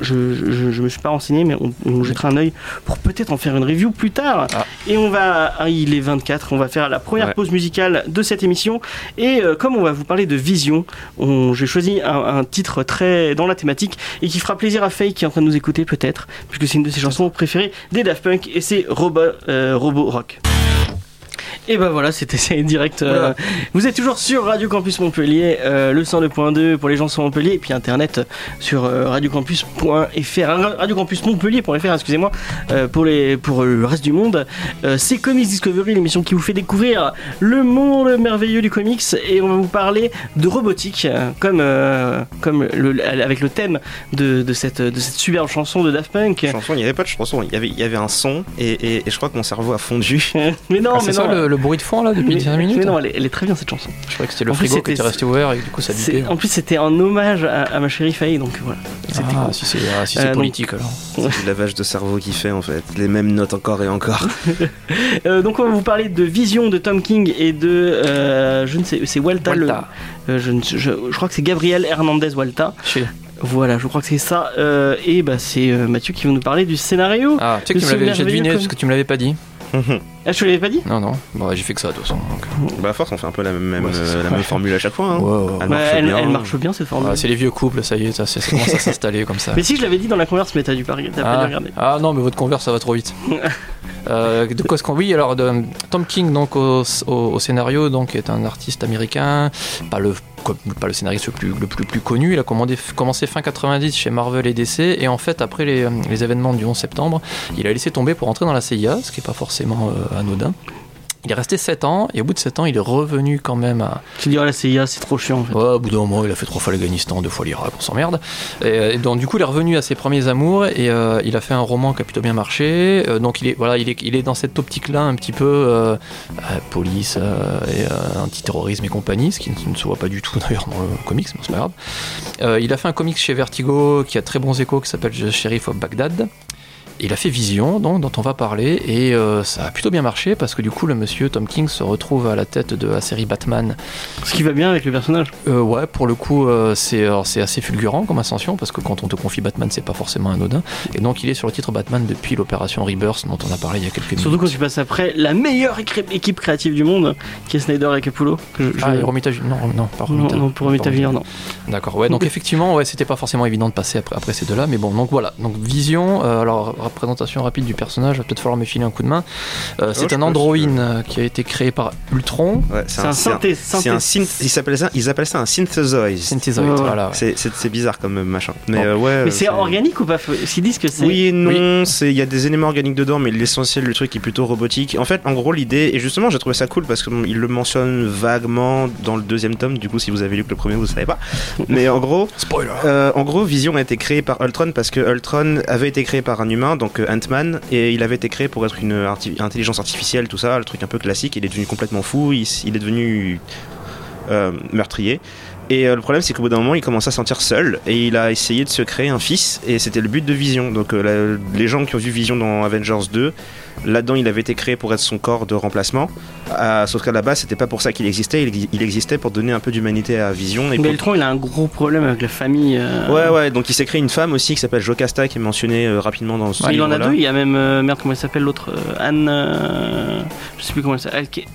Je, je, je me suis pas renseigné, mais on, on jettera un œil pour peut-être en faire une review plus tard. Ah. Et on va. ah, il est 24, on va faire la première Ouais. pause musicale de cette émission. Et euh, comme on va vous parler de vision, on- j'ai choisi un, un titre très dans la thématique et qui fera plaisir à Faye qui est en train de nous écouter peut-être, puisque c'est une de ses chansons préférées des Daft Punk et c'est Robo, euh, Robo Rock. Et ben voilà, c'était c'est direct. euh, Voilà. vous êtes toujours sur Radio Campus Montpellier, euh, le 102.2 pour les gens sur Montpellier, et puis internet sur euh, radiocampus.fr, euh, radiocampusmontpellier.fr, excusez-moi, euh, pour, les, pour euh, le reste du monde. Euh, c'est Comics Discovery, l'émission qui vous fait découvrir le monde merveilleux du comics, et on va vous parler de robotique, euh, comme, euh, comme le, avec le thème de, de, cette, de cette superbe chanson de Daft Punk. Chanson, il n'y avait pas de chanson, il y avait, il y avait un son et, et- et je crois que mon cerveau a fondu. mais non, Ah, mais ça non. le, le bruit de fond là depuis mais, 10 minutes mais non, elle est, elle est très bien cette chanson. Je croyais que c'était le En plus, frigo qui était resté ouvert et du coup ça bipait. En plus, c'était en hommage à, à ma chérie Faye, donc voilà. C'était Ah, cool. si c'est ah, si Euh, donc- politique alors. C'est du lavage de cerveau qui fait en fait. Les mêmes notes encore et encore. Euh, donc, on va vous parler de Vision de Tom King et de. euh, je ne sais, c'est Walta. le- Walta. euh, je, ne- je- je crois que c'est Gabriel Hernandez Walta. Chez- Voilà, je crois que c'est ça. Euh, et bah, c'est euh, Mathieu qui va nous parler du scénario. Ah, tu sais que tu me l'avais- j'ai merveilleux deviné parce que tu me l'avais pas dit. Je te l'avais pas dit Non, non. Bon, ouais, j'ai fait que ça de toute façon. donc. bah à force on fait un peu la même, Ouais, c'est euh, ça. la même formule à chaque fois. Hein. Elle Bah, marche elle, bien. elle marche bien cette formule. Ah, c'est les vieux couples, ça y est, ça, ça commence à s'installer comme ça. mais si je l'avais dit dans la converse, mais t'as dû pas, Ah, regarder. ah non, mais votre converse, ça va trop vite. Euh, de quoi est-ce qu'on oui alors de, Tom King donc au, au- au scénario donc est un artiste américain pas le pas le scénariste le plus connu il a commencé fin 90 chez Marvel et DC et en fait après les, les événements du 11 septembre il a laissé tomber pour entrer dans la CIA ce qui est pas forcément euh, anodin il est resté 7 ans et au bout de 7 ans il est revenu quand même à, Tu diras la CIA, c'est trop chiant en fait. Ouais, au bout d'un moment, il a fait trois fois l'Afghanistan, deux fois l'Irak, on s'emmerde. Et, et donc, du coup, il est revenu à ses premiers amours et euh, il a fait un roman qui a plutôt bien marché. Euh, donc, il est, voilà, il est, il est dans cette optique-là, un petit peu euh, euh, police euh, et euh, antiterrorisme et compagnie, ce qui ne, ne se voit pas du tout d'ailleurs dans le comics, mais c'est pas grave. Euh, il a fait un comics chez Vertigo qui a très bons échos, qui s'appelle The Sheriff of Baghdad. Il a fait Vision, donc, dont on va parler, et euh, ça a plutôt bien marché parce que du coup, le monsieur Tom King se retrouve à la tête de la série Batman Ce qui va bien avec le personnage. euh, ouais, pour le coup, euh, c'est alors, assez fulgurant comme ascension parce que quand on te confie Batman, c'est pas forcément anodin. Et donc, il est sur le titre Batman depuis l'opération Rebirth dont on a parlé il y a quelques minutes. Surtout quand tu passes après la meilleure équipe créative du monde, qui est Snyder et Capullo. je- Ah, et Romita Non, non, pas non, Romita. non, pour Romita Junior, non. D'accord, ouais, donc effectivement, ouais, c'était pas forcément évident de passer après, après ces deux-là, mais bon, donc voilà. Donc, Vision, euh, alors, représentation rapide du personnage, va peut-être falloir me filer un coup de main. Euh, c'est je un androïne euh, qui a été créé par Ultron. Ouais, C'est un synthé. C'est synth- ils s'appellent ça, ils appellent ça un synthesoid. Synthesoid, Ouais, ouais. voilà. ouais. C'est- C'est c'est bizarre comme machin. Mais Bon. euh, ouais. Mais c'est organique ou pas? S'ils disent que c'est. Oui et non, c'est il y a des éléments organiques dedans, mais l'essentiel du truc est plutôt robotique. En fait, en gros, l'idée et justement, j'ai trouvé ça cool parce qu'il le mentionne vaguement dans le deuxième tome. Du coup, si vous avez lu que le premier, vous savez pas. Mais en gros, Spoiler euh, en gros, Vision a été créé par Ultron parce que Ultron avait été créé par un humain, donc euh, Ant-Man, et il avait été créé pour être une intelligence artificielle, tout ça, le truc un peu classique. Il est devenu complètement fou, il est devenu euh, meurtrier. Et euh, le problème, c'est qu'au bout d'un moment, il commence à se sentir seul et il a essayé de se créer un fils. Et c'était le but de Vision. Donc, euh, la- les gens qui ont vu Vision dans Avengers 2, là-dedans, il avait été créé pour être son corps de remplacement. Sauf qu'à la base, c'était pas pour ça qu'il existait. Il, il existait pour donner un peu d'humanité à Vision. Et pour- Ultron, il a un gros problème avec la famille. euh, Ouais, ouais, donc il s'est créé une femme aussi qui s'appelle Jocasta qui est mentionnée rapidement dans ce il en a deux, il y a même. merde, comment elle s'appelle l'autre Anne. je sais plus comment elle s'appelle. Alke...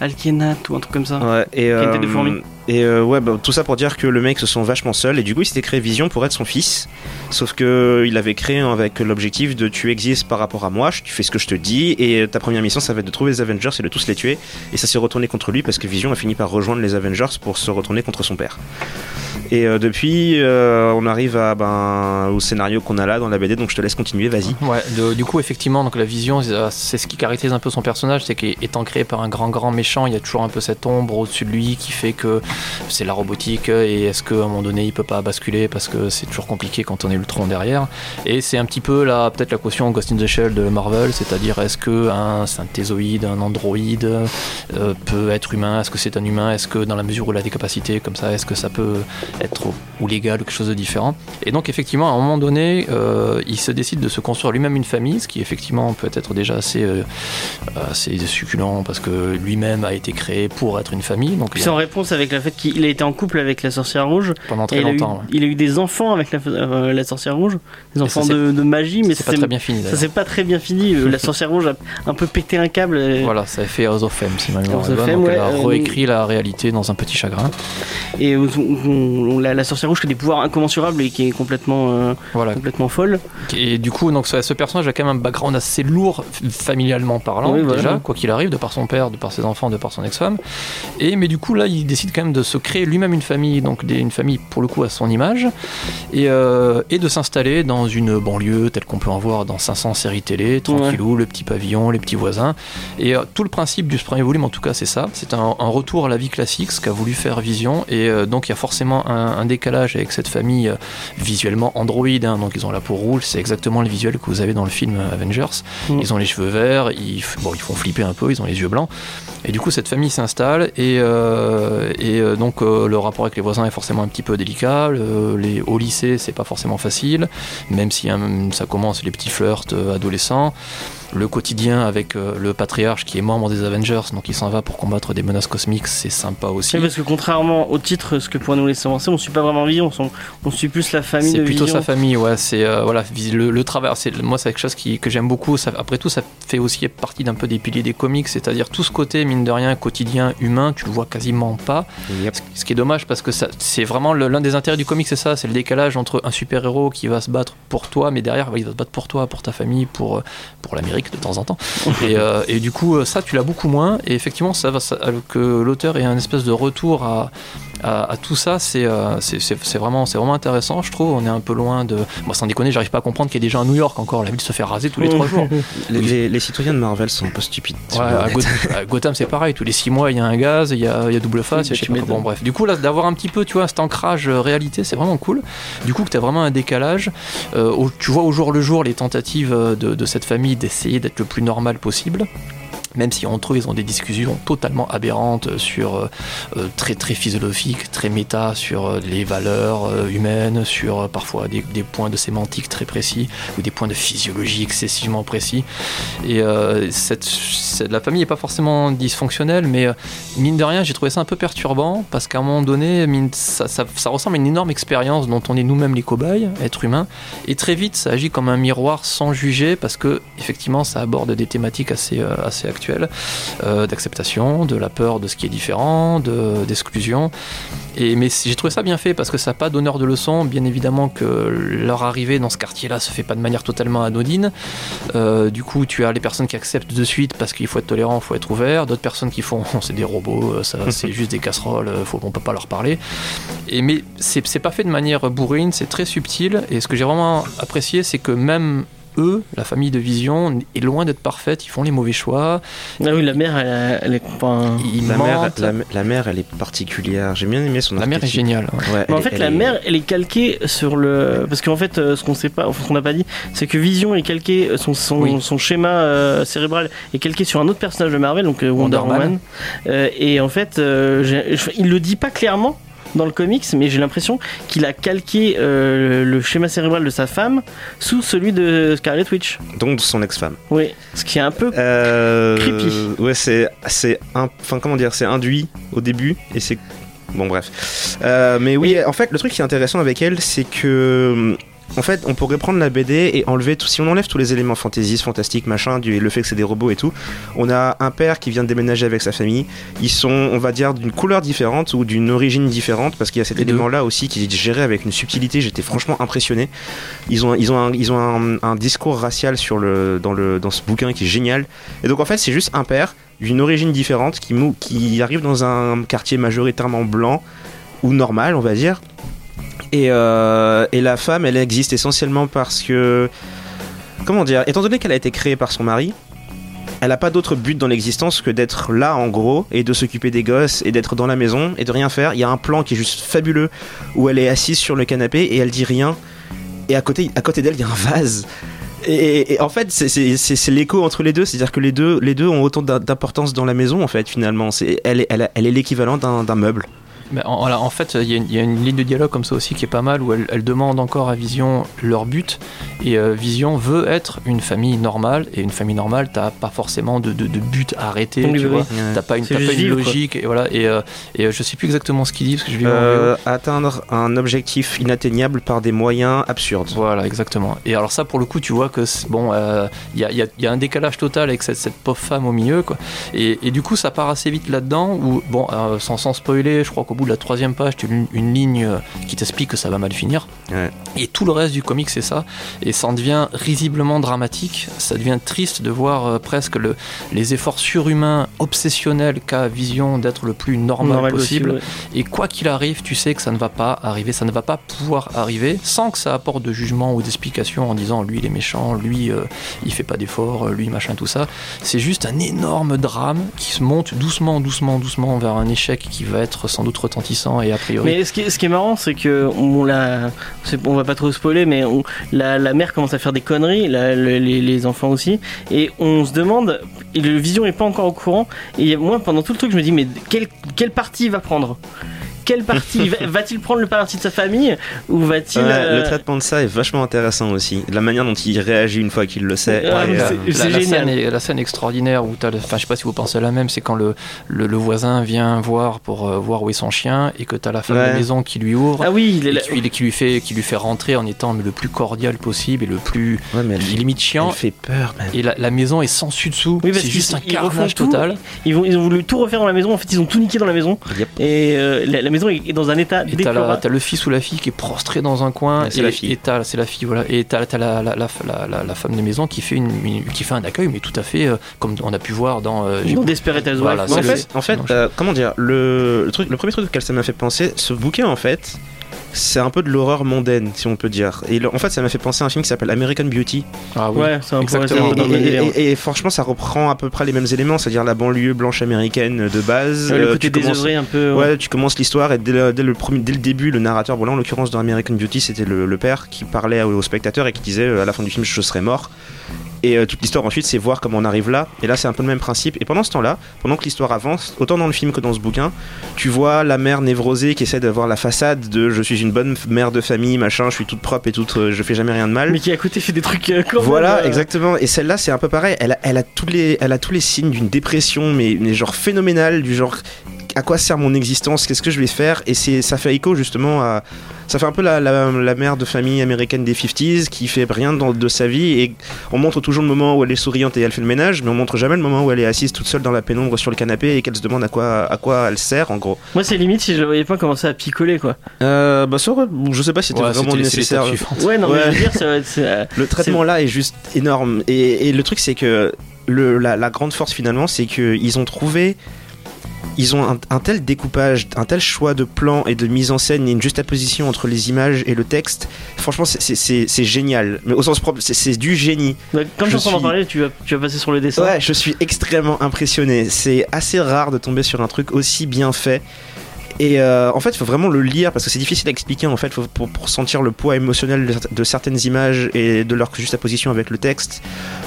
Alkenat ou un truc comme ça. Ouais, et, Qui une euh, et euh, ouais, bah, tout ça pour dire que le mec se sent vachement seul et du coup il s'était créé Vision pour être son fils. Sauf que il avait créé avec l'objectif de tu existes par rapport à moi, tu fais ce que je te dis et ta première mission ça va être de trouver les Avengers et de tous les tuer. Et ça s'est retourné contre lui parce que Vision a fini par rejoindre les Avengers pour se retourner contre son père. Et euh, depuis, euh, on arrive à, ben, au scénario qu'on a là dans la BD, donc je te laisse continuer, vas-y. Ouais, du coup, effectivement, donc la vision, euh, c'est ce qui caractérise un peu son personnage, c'est qu'étant créé par un grand, grand méchant, il y a toujours un peu cette ombre au-dessus de lui qui fait que c'est la robotique et est-ce qu'à un moment donné, il peut pas basculer parce que c'est toujours compliqué quand on est Ultron derrière? Et c'est un petit peu la peut-être la caution Ghost in the Shell de Marvel, c'est-à-dire est-ce que un synthézoïde, un androïde euh, peut être humain? Est-ce que c'est un humain? Est-ce que dans la mesure où il a des capacités comme ça, est-ce que ça peut être ou- légal ou quelque chose de différent? Et donc effectivement, à un moment donné, euh, il se décide de se construire lui-même une famille, ce qui effectivement peut être déjà assez, euh, assez succulent parce que lui-même a été créé pour être une famille. Donc Puis a- en réponse avec le fait qu'il a été en couple avec la sorcière rouge. pendant Et très il, a eu, longtemps. ouais. il a eu des enfants avec la, euh, la sorcière rouge. Des enfants de, de magie, mais c'est pas très bien fini ça s'est pas très bien fini. La sorcière rouge a un peu pété un câble. et- Voilà, ça a fait House of Fame, si ma mémoire House est of bonne. Fame, Donc elle ouais, a euh, réécrit la réalité dans un petit chagrin. Et on, on- on- la, la sorcière rouge qui a des pouvoirs incommensurables et qui est complètement, euh, Voilà. complètement folle. Et du coup, donc, ce personnage a quand même un background assez lourd, familialement parlant, Oui, voilà. déjà, quoi qu'il arrive, de par son père, de par ses enfants, de par son ex-femme. Et, mais du coup, là, il décide quand même de se créer lui-même une famille, donc des- une famille pour le coup à son image, et, euh, et de s'installer dans une banlieue telle qu'on peut en voir dans 500 séries télé, tranquillou, le petit pavillon, les petits voisins. Et euh, tout le principe du premier volume, en tout cas, c'est ça. C'est un, un retour à la vie classique, ce qu'a voulu faire Vision. Et euh, donc, il y a forcément un, un décalage avec cette famille euh, visuellement Android. hein. donc, ils ont la peau rouge. C'est exactement le visuel que vous avez dans le film Avengers. Mm. Ils ont les cheveux verts. Ils, f- bon, ils font flipper un peu. Ils ont les yeux blancs. Et du coup, cette famille s'installe. Et, et donc, le rapport avec les voisins est forcément un petit peu délicat. Le- les, au lycée, c'est pas forcément facile. Même si hein, ça commence les petits flirts euh, adolescents le quotidien avec euh, le patriarche qui est membre des Avengers, donc il s'en va pour combattre des menaces cosmiques, c'est sympa aussi. Oui, parce que contrairement au titre, ce que pourrait nous laisser avancer, on suit pas vraiment Vision, on, on suit plus la famille C'est plutôt Vision. sa famille, ouais. C'est euh, voilà, le, le travail. C'est moi, c'est quelque chose qui, que j'aime beaucoup. Ça- après tout, ça fait aussi partie d'un peu des piliers des comics, c'est-à-dire tout ce côté mine de rien quotidien humain, tu le vois quasiment pas. Yep. Ce- Ce qui est dommage parce que c'est vraiment l'un des intérêts du comic, c'est ça, c'est le décalage entre un super héros qui va se battre pour toi, mais derrière, il va se battre pour toi, pour ta famille, pour euh, pour l'Amérique de temps en temps. et, euh, et du coup, euh, ça, tu l'as beaucoup moins. Et effectivement, ça va que l'auteur ait un espèce de retour à à, à tout ça, c'est euh, vraiment, c'est vraiment intéressant, je trouve. On est un peu loin de. Moi, sans déconner, j'arrive pas à comprendre qu'il y ait des gens à New York encore. La ville se fait raser tous les trois jours. Les, les- les citoyens de Marvel sont un peu stupides. Ouais, à, Goth- à Gotham, c'est pareil. Tous les six mois, il y a un gaz, il y a, il y a double face. Oui, je sais tu pas bon, bref. Du coup, là, d'avoir un petit peu, tu vois, cet ancrage euh, réalité, c'est vraiment cool. Du coup, que tu as vraiment un décalage. Euh, tu vois au jour le jour les tentatives de, de cette famille d'essayer d'être le plus normal possible. Même si entre eux, ils ont des discussions totalement aberrantes sur euh, euh, très très physiologiques, très méta sur euh, les valeurs humaines, sur parfois des, points de sémantique très précis ou des points de physiologie excessivement précis. Et cette, la famille n'est pas forcément dysfonctionnelle, mais mine de rien, j'ai trouvé ça un peu perturbant parce qu'à un moment donné, ça, ressemble à une énorme expérience dont on est nous-mêmes les cobayes, êtres humains, et très vite, ça agit comme un miroir sans juger parce que effectivement, ça aborde des thématiques assez, assez actuelles euh, d'acceptation, de la peur de ce qui est différent, de- d'exclusion. Et mais j'ai trouvé ça bien fait parce que ça n'a pas d'honneur de leçon. Bien évidemment que leur arrivée dans ce quartier-là se fait pas de manière totalement anodine. Euh, du coup, tu as les personnes qui acceptent de suite parce qu'il faut être tolérant, il faut être ouvert. D'autres personnes qui font, c'est des robots, euh, c'est juste des casseroles, faut, on peut pas leur parler. Et mais c'est pas fait de manière bourrine, c'est très subtil. Et ce que j'ai vraiment apprécié, c'est que même eux, la famille de Vision, est loin d'être parfaite. Ils font les mauvais choix. Ah oui, la mère, elle, elle est. Ils La mère, la, la mère, elle est particulière. J'ai bien aimé son La mère est géniale. ouais. En fait, la est- mère, elle est calquée sur le. Parce qu'en fait, euh, ce qu'on sait pas, enfin, ce qu'on n'a pas dit, c'est que Vision est calqué, son, son, Oui. son schéma euh, cérébral est calqué sur un autre personnage de Marvel, donc euh, Wonder, Wonder Man. Woman. Euh, et en fait, euh, il le dit pas clairement dans le comics, mais j'ai l'impression qu'il a calqué euh, le schéma cérébral de sa femme sous celui de Scarlet Witch. Donc de son ex-femme. Oui, ce qui est un peu. Euh, Creepy. Ouais, c'est c'est un, enfin comment dire, c'est induit au début et c'est bon bref. Euh, mais oui, en fait, le truc qui est intéressant avec elle, c'est que en fait, on pourrait prendre la BD et enlever tout. Si on enlève tous les éléments fantaisistes, fantastiques, machin, du, le fait que c'est des robots et tout, on a un père qui vient de déménager avec sa famille. Ils sont, on va dire, d'une couleur différente ou d'une origine différente, parce qu'il y a cet élément-là aussi qui est géré avec une subtilité. J'étais franchement impressionné. Ils ont, ils ont, un, ils ont un, un discours racial sur le, dans, le, dans ce bouquin qui est génial. Et donc en fait, c'est juste un père d'une origine différente qui, mou- qui arrive dans un quartier majoritairement blanc ou normal, on va dire. Et, euh, et la femme, elle existe essentiellement parce que. Comment dire Étant donné qu'elle a été créée par son mari, elle n'a pas d'autre but dans l'existence que d'être là en gros et de s'occuper des gosses et d'être dans la maison et de rien faire. Il y a un plan qui est juste fabuleux où elle est assise sur le canapé et elle dit rien. Et à côté, à côté d'elle, il y a un vase. Et, en fait, c'est- l'écho entre les deux, c'est-à-dire que les deux, les deux ont autant d'im- d'importance dans la maison en fait finalement. Elle est, l'équivalent d'un meuble. En, voilà, en fait, il y, a une- il y a une ligne de dialogue comme ça aussi qui est pas mal où elle, elle demande encore à Vision leur but. Et euh, Vision veut être une famille normale. Et une famille normale, t'as pas forcément de, de- de but arrêté. Oui, tu oui, vois. oui. T'as pas une, t'as pas une quoi. logique. Et voilà. Et, euh, et euh, je sais plus exactement ce qu'il dit parce que je en Euh, atteindre un objectif inatteignable par des moyens absurdes. Voilà, exactement. Et alors ça, pour le coup, tu vois que bon, il y, a, il y a- il y a un décalage total avec cette, cette pauvre femme au milieu, quoi. Et, et du coup, ça part assez vite là-dedans. Où bon, sans, sans spoiler, je crois qu'au bout de la troisième page, tu as une, une ligne euh, qui t'explique que ça va mal finir. Ouais. Et tout le reste du comic, c'est ça. Et ça en devient risiblement dramatique. Ça devient triste de voir euh, presque le, les efforts surhumains, obsessionnels qu'a Vision d'être le plus normal, Normal possible. ouais. Et quoi qu'il arrive, tu sais que ça ne va pas arriver, ça ne va pas pouvoir arriver sans que ça apporte de jugement ou d'explication en disant lui il est méchant, lui euh, il fait pas d'efforts, lui machin tout ça. C'est juste un énorme drame qui se monte doucement, doucement, doucement vers un échec qui va être sans doute Mais ce qui est, marrant, c'est que on, va pas trop spoiler, mais la, mère commence à faire des conneries, les, enfants aussi, et on se demande, et le Vision est pas encore au courant, et moi pendant tout le truc, je me dis mais quel, quel parti il va prendre? Quel parti Va- Va-t-il prendre le parti de sa famille ou va-t-il Ouais, euh, Le traitement de ça est vachement intéressant aussi. La manière dont il réagit une fois qu'il le sait. Euh, c'est- la, scène est, la scène est extraordinaire où t'as le- enfin je sais pas si vous pensez à la même c'est quand le, le, le voisin vient voir pour euh, voir où est son chien et que t'as la femme Ouais. de maison qui lui ouvre Ah oui, il est là- qui, qui lui fait qui lui fait rentrer en étant le plus cordial possible et le plus ouais, mais elle, limite chiant elle fait peur, et la, la maison est sans dessus dessous Oui, c'est juste un carnage total ils, vont, ils ont voulu tout refaire dans la maison. En fait, ils ont tout niqué dans la maison, Yep. et euh, la, la maison est est dans un état et déplorable. t'as le fils ou la fille qui est prostré dans un coin Ouais, c'est et, la fille. et t'as- c'est la fille voilà et t'as, la, la, la, la, la- la femme de maison qui fait, une, une- qui fait un accueil mais tout à fait euh, comme on a pu voir dans euh, j'ai- Dans Desperate Housewives. Voilà, en le- fait, en fait non, euh, comment dire, le, le truc, le premier truc auquel ça m'a fait penser, ce bouquin en fait, c'est un peu de l'horreur mondaine, si on peut dire. Et le- en fait, ça m'a fait penser à un film qui s'appelle American Beauty. ah oui Ouais, c'est un peu, Exactement. Et, et- et- et franchement, ça reprend à peu près les mêmes éléments, c'est-à-dire la banlieue blanche américaine de base. Ouais, le Euh, côté tu commences- désœuvré un peu. Ouais, tu commences l'histoire et dès le, dès le premier, dès le début, le narrateur, bon là en l'occurrence dans American Beauty, c'était le, le père qui parlait au, au spectateur et qui disait euh, à la fin du film je serai mort. Et euh, toute l'histoire ensuite, c'est voir comment on arrive là. Et là, c'est un peu le même principe. Et pendant ce temps-là, pendant que l'histoire avance, autant dans le film que dans ce bouquin, tu vois la mère névrosée qui essaie d'avoir la façade de je suis une bonne mère de famille, machin, je suis toute propre et toute, euh, je fais jamais rien de mal. Mais qui à côté fait des trucs euh, quand Voilà, euh, exactement. Et celle-là, c'est un peu pareil. Elle a, elle a tous les, elle a tous les signes d'une dépression, mais, mais genre phénoménale, du genre à quoi sert mon existence, qu'est-ce que je vais faire? Et c'est, ça fait écho justement à, ça fait un peu la, la, la mère de famille américaine des 50s qui fait rien dans- de sa vie. Et on montre toujours le moment où elle est souriante et elle fait le ménage, mais on montre jamais le moment où elle est assise toute seule dans la pénombre sur le canapé et qu'elle se demande à quoi, à quoi elle sert en gros. Moi, c'est limite si je le voyais pas commencer à picoler quoi. Euh, bah ça je sais pas si c'était Ouais, vraiment nécessaire. Ouais, non, mais Ouais. je veux dire, ça va être. euh, Le traitement là est juste énorme. Et, et le truc, c'est que le, la, la grande force finalement, c'est qu'ils ont trouvé. Ils ont un, un tel découpage, un tel choix de plan et de mise en scène et une juxtaposition entre les images et le texte. Franchement, c'est- génial. Mais au sens propre, c'est- du génie. Comme Je t'entends en suis- parler, tu vas, tu vas passer sur le dessin. Ouais, je suis extrêmement impressionné. C'est assez rare de tomber sur un truc aussi bien fait. Et euh, en fait, il faut vraiment le lire parce que c'est difficile à expliquer en fait faut- pour, sentir le poids émotionnel de, certaines images et de leur juxtaposition avec le texte.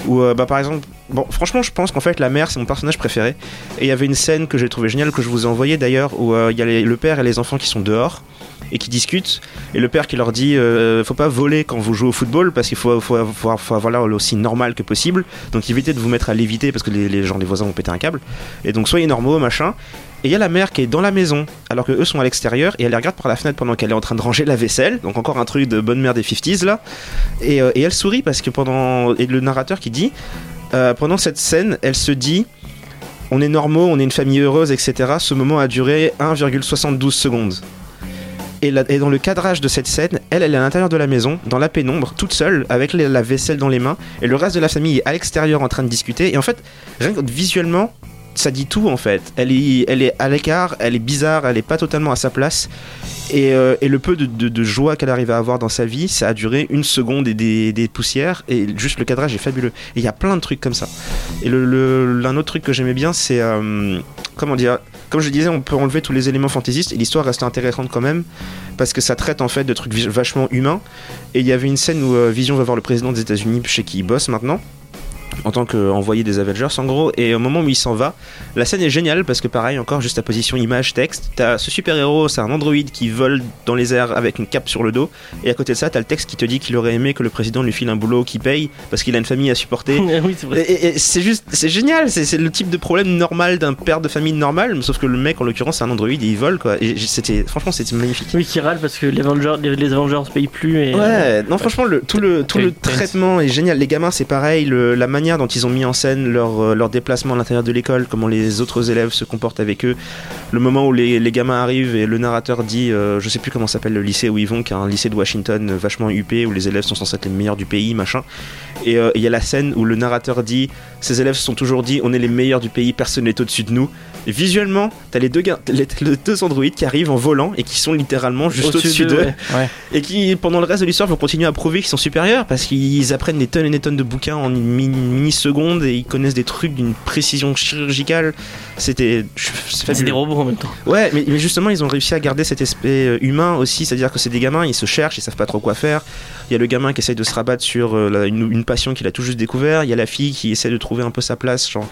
Ou euh, bah, par exemple, bon, franchement, je pense qu'en fait, la mère c'est mon personnage préféré. Et il y avait une scène que j'ai trouvé géniale que je vous ai envoyée d'ailleurs où euh, il y a le père et les enfants qui sont dehors et qui discutent. Et le père qui leur dit euh, faut pas voler quand vous jouez au football parce qu'il faut, faut, faut, faut avoir l'air aussi normal que possible. Donc évitez de vous mettre à léviter parce que les, les gens, les voisins vont péter un câble. Et donc soyez normaux, machin. Et il y a la mère qui est dans la maison alors que eux sont à l'extérieur et elle les regarde par la fenêtre pendant qu'elle est en train de ranger la vaisselle. Donc encore un truc de bonne mère des 50s là. Et, euh, et elle sourit parce que pendant. Et le narrateur qui dit euh, pendant cette scène, elle se dit on est normaux, on est une famille heureuse, etc. Ce moment a duré 1,72 secondes. Et, dans le cadrage de cette scène, elle, elle est à l'intérieur de la maison, dans la pénombre, toute seule, avec la vaisselle dans les mains, et le reste de la famille est à l'extérieur en train de discuter. Et en fait, rien que visuellement, ça dit tout en fait. Elle est, elle est à l'écart, elle est bizarre, elle est pas totalement à sa place. Et, euh, le peu de, joie qu'elle arrive à avoir dans sa vie, ça a duré une seconde et des, poussières. Et juste le cadrage est fabuleux. Et il y a plein de trucs comme ça. Et le, le- l'un autre truc que j'aimais bien, c'est euh, comment dire. Comme je disais, on peut enlever tous les éléments fantaisistes et l'histoire reste intéressante quand même parce que ça traite en fait de trucs vachement humains. Et il y avait une scène où euh, Vision va voir le président des États-Unis chez qui il bosse maintenant en tant qu'envoyé des Avengers en gros et au moment où il s'en va la scène est géniale parce que pareil encore juste la position image texte t'as ce super héros c'est un androïde qui vole dans les airs avec une cape sur le dos et à côté de ça t'as le texte qui te dit qu'il aurait aimé que le président lui file un boulot qui paye parce qu'il a une famille à supporter oui, c'est vrai. et, et- et c'est juste, c'est génial, c'est c'est le type de problème normal d'un père de famille normal, sauf que le mec en l'occurrence c'est un androïde et il vole quoi. Et c'était, franchement c'était magnifique. Oui, qui râle parce que les Avengers, les, les Avengers payent plus. Et, Ouais, non franchement le, tout le tout traitement est génial. Les gamins c'est pareil, le- la manière dont ils ont mis en scène leur, euh, leur déplacement à l'intérieur de l'école, comment les autres élèves se comportent avec eux, le moment où les, les gamins arrivent et le narrateur dit, euh, je sais plus comment s'appelle le lycée où ils vont, qui est un lycée de Washington euh, vachement huppé, où les élèves sont censés être les meilleurs du pays, machin. Et il y a la scène où le narrateur dit, ces élèves se sont toujours dit, on est les meilleurs du pays, personne n'est au-dessus de nous. Visuellement, t'as les deux, les, les deux androïdes qui arrivent en volant et qui sont littéralement juste au-dessus d'eux ouais. Ouais. et qui pendant le reste de l'histoire vont continuer à prouver qu'ils sont supérieurs parce qu'ils apprennent des tonnes et des tonnes de bouquins en une mini- mini-seconde et ils connaissent des trucs d'une précision chirurgicale. C'était c'est des robots en même temps. Ouais, mais, mais justement, ils ont réussi à garder cet aspect euh, humain aussi, c'est-à-dire que c'est des gamins, ils se cherchent, ils savent pas trop quoi faire. Il y a le gamin qui essaye de se rabattre sur euh, la- une, une passion qu'il a tout juste découvert. Il y a la fille qui essaie de trouver un peu sa place, genre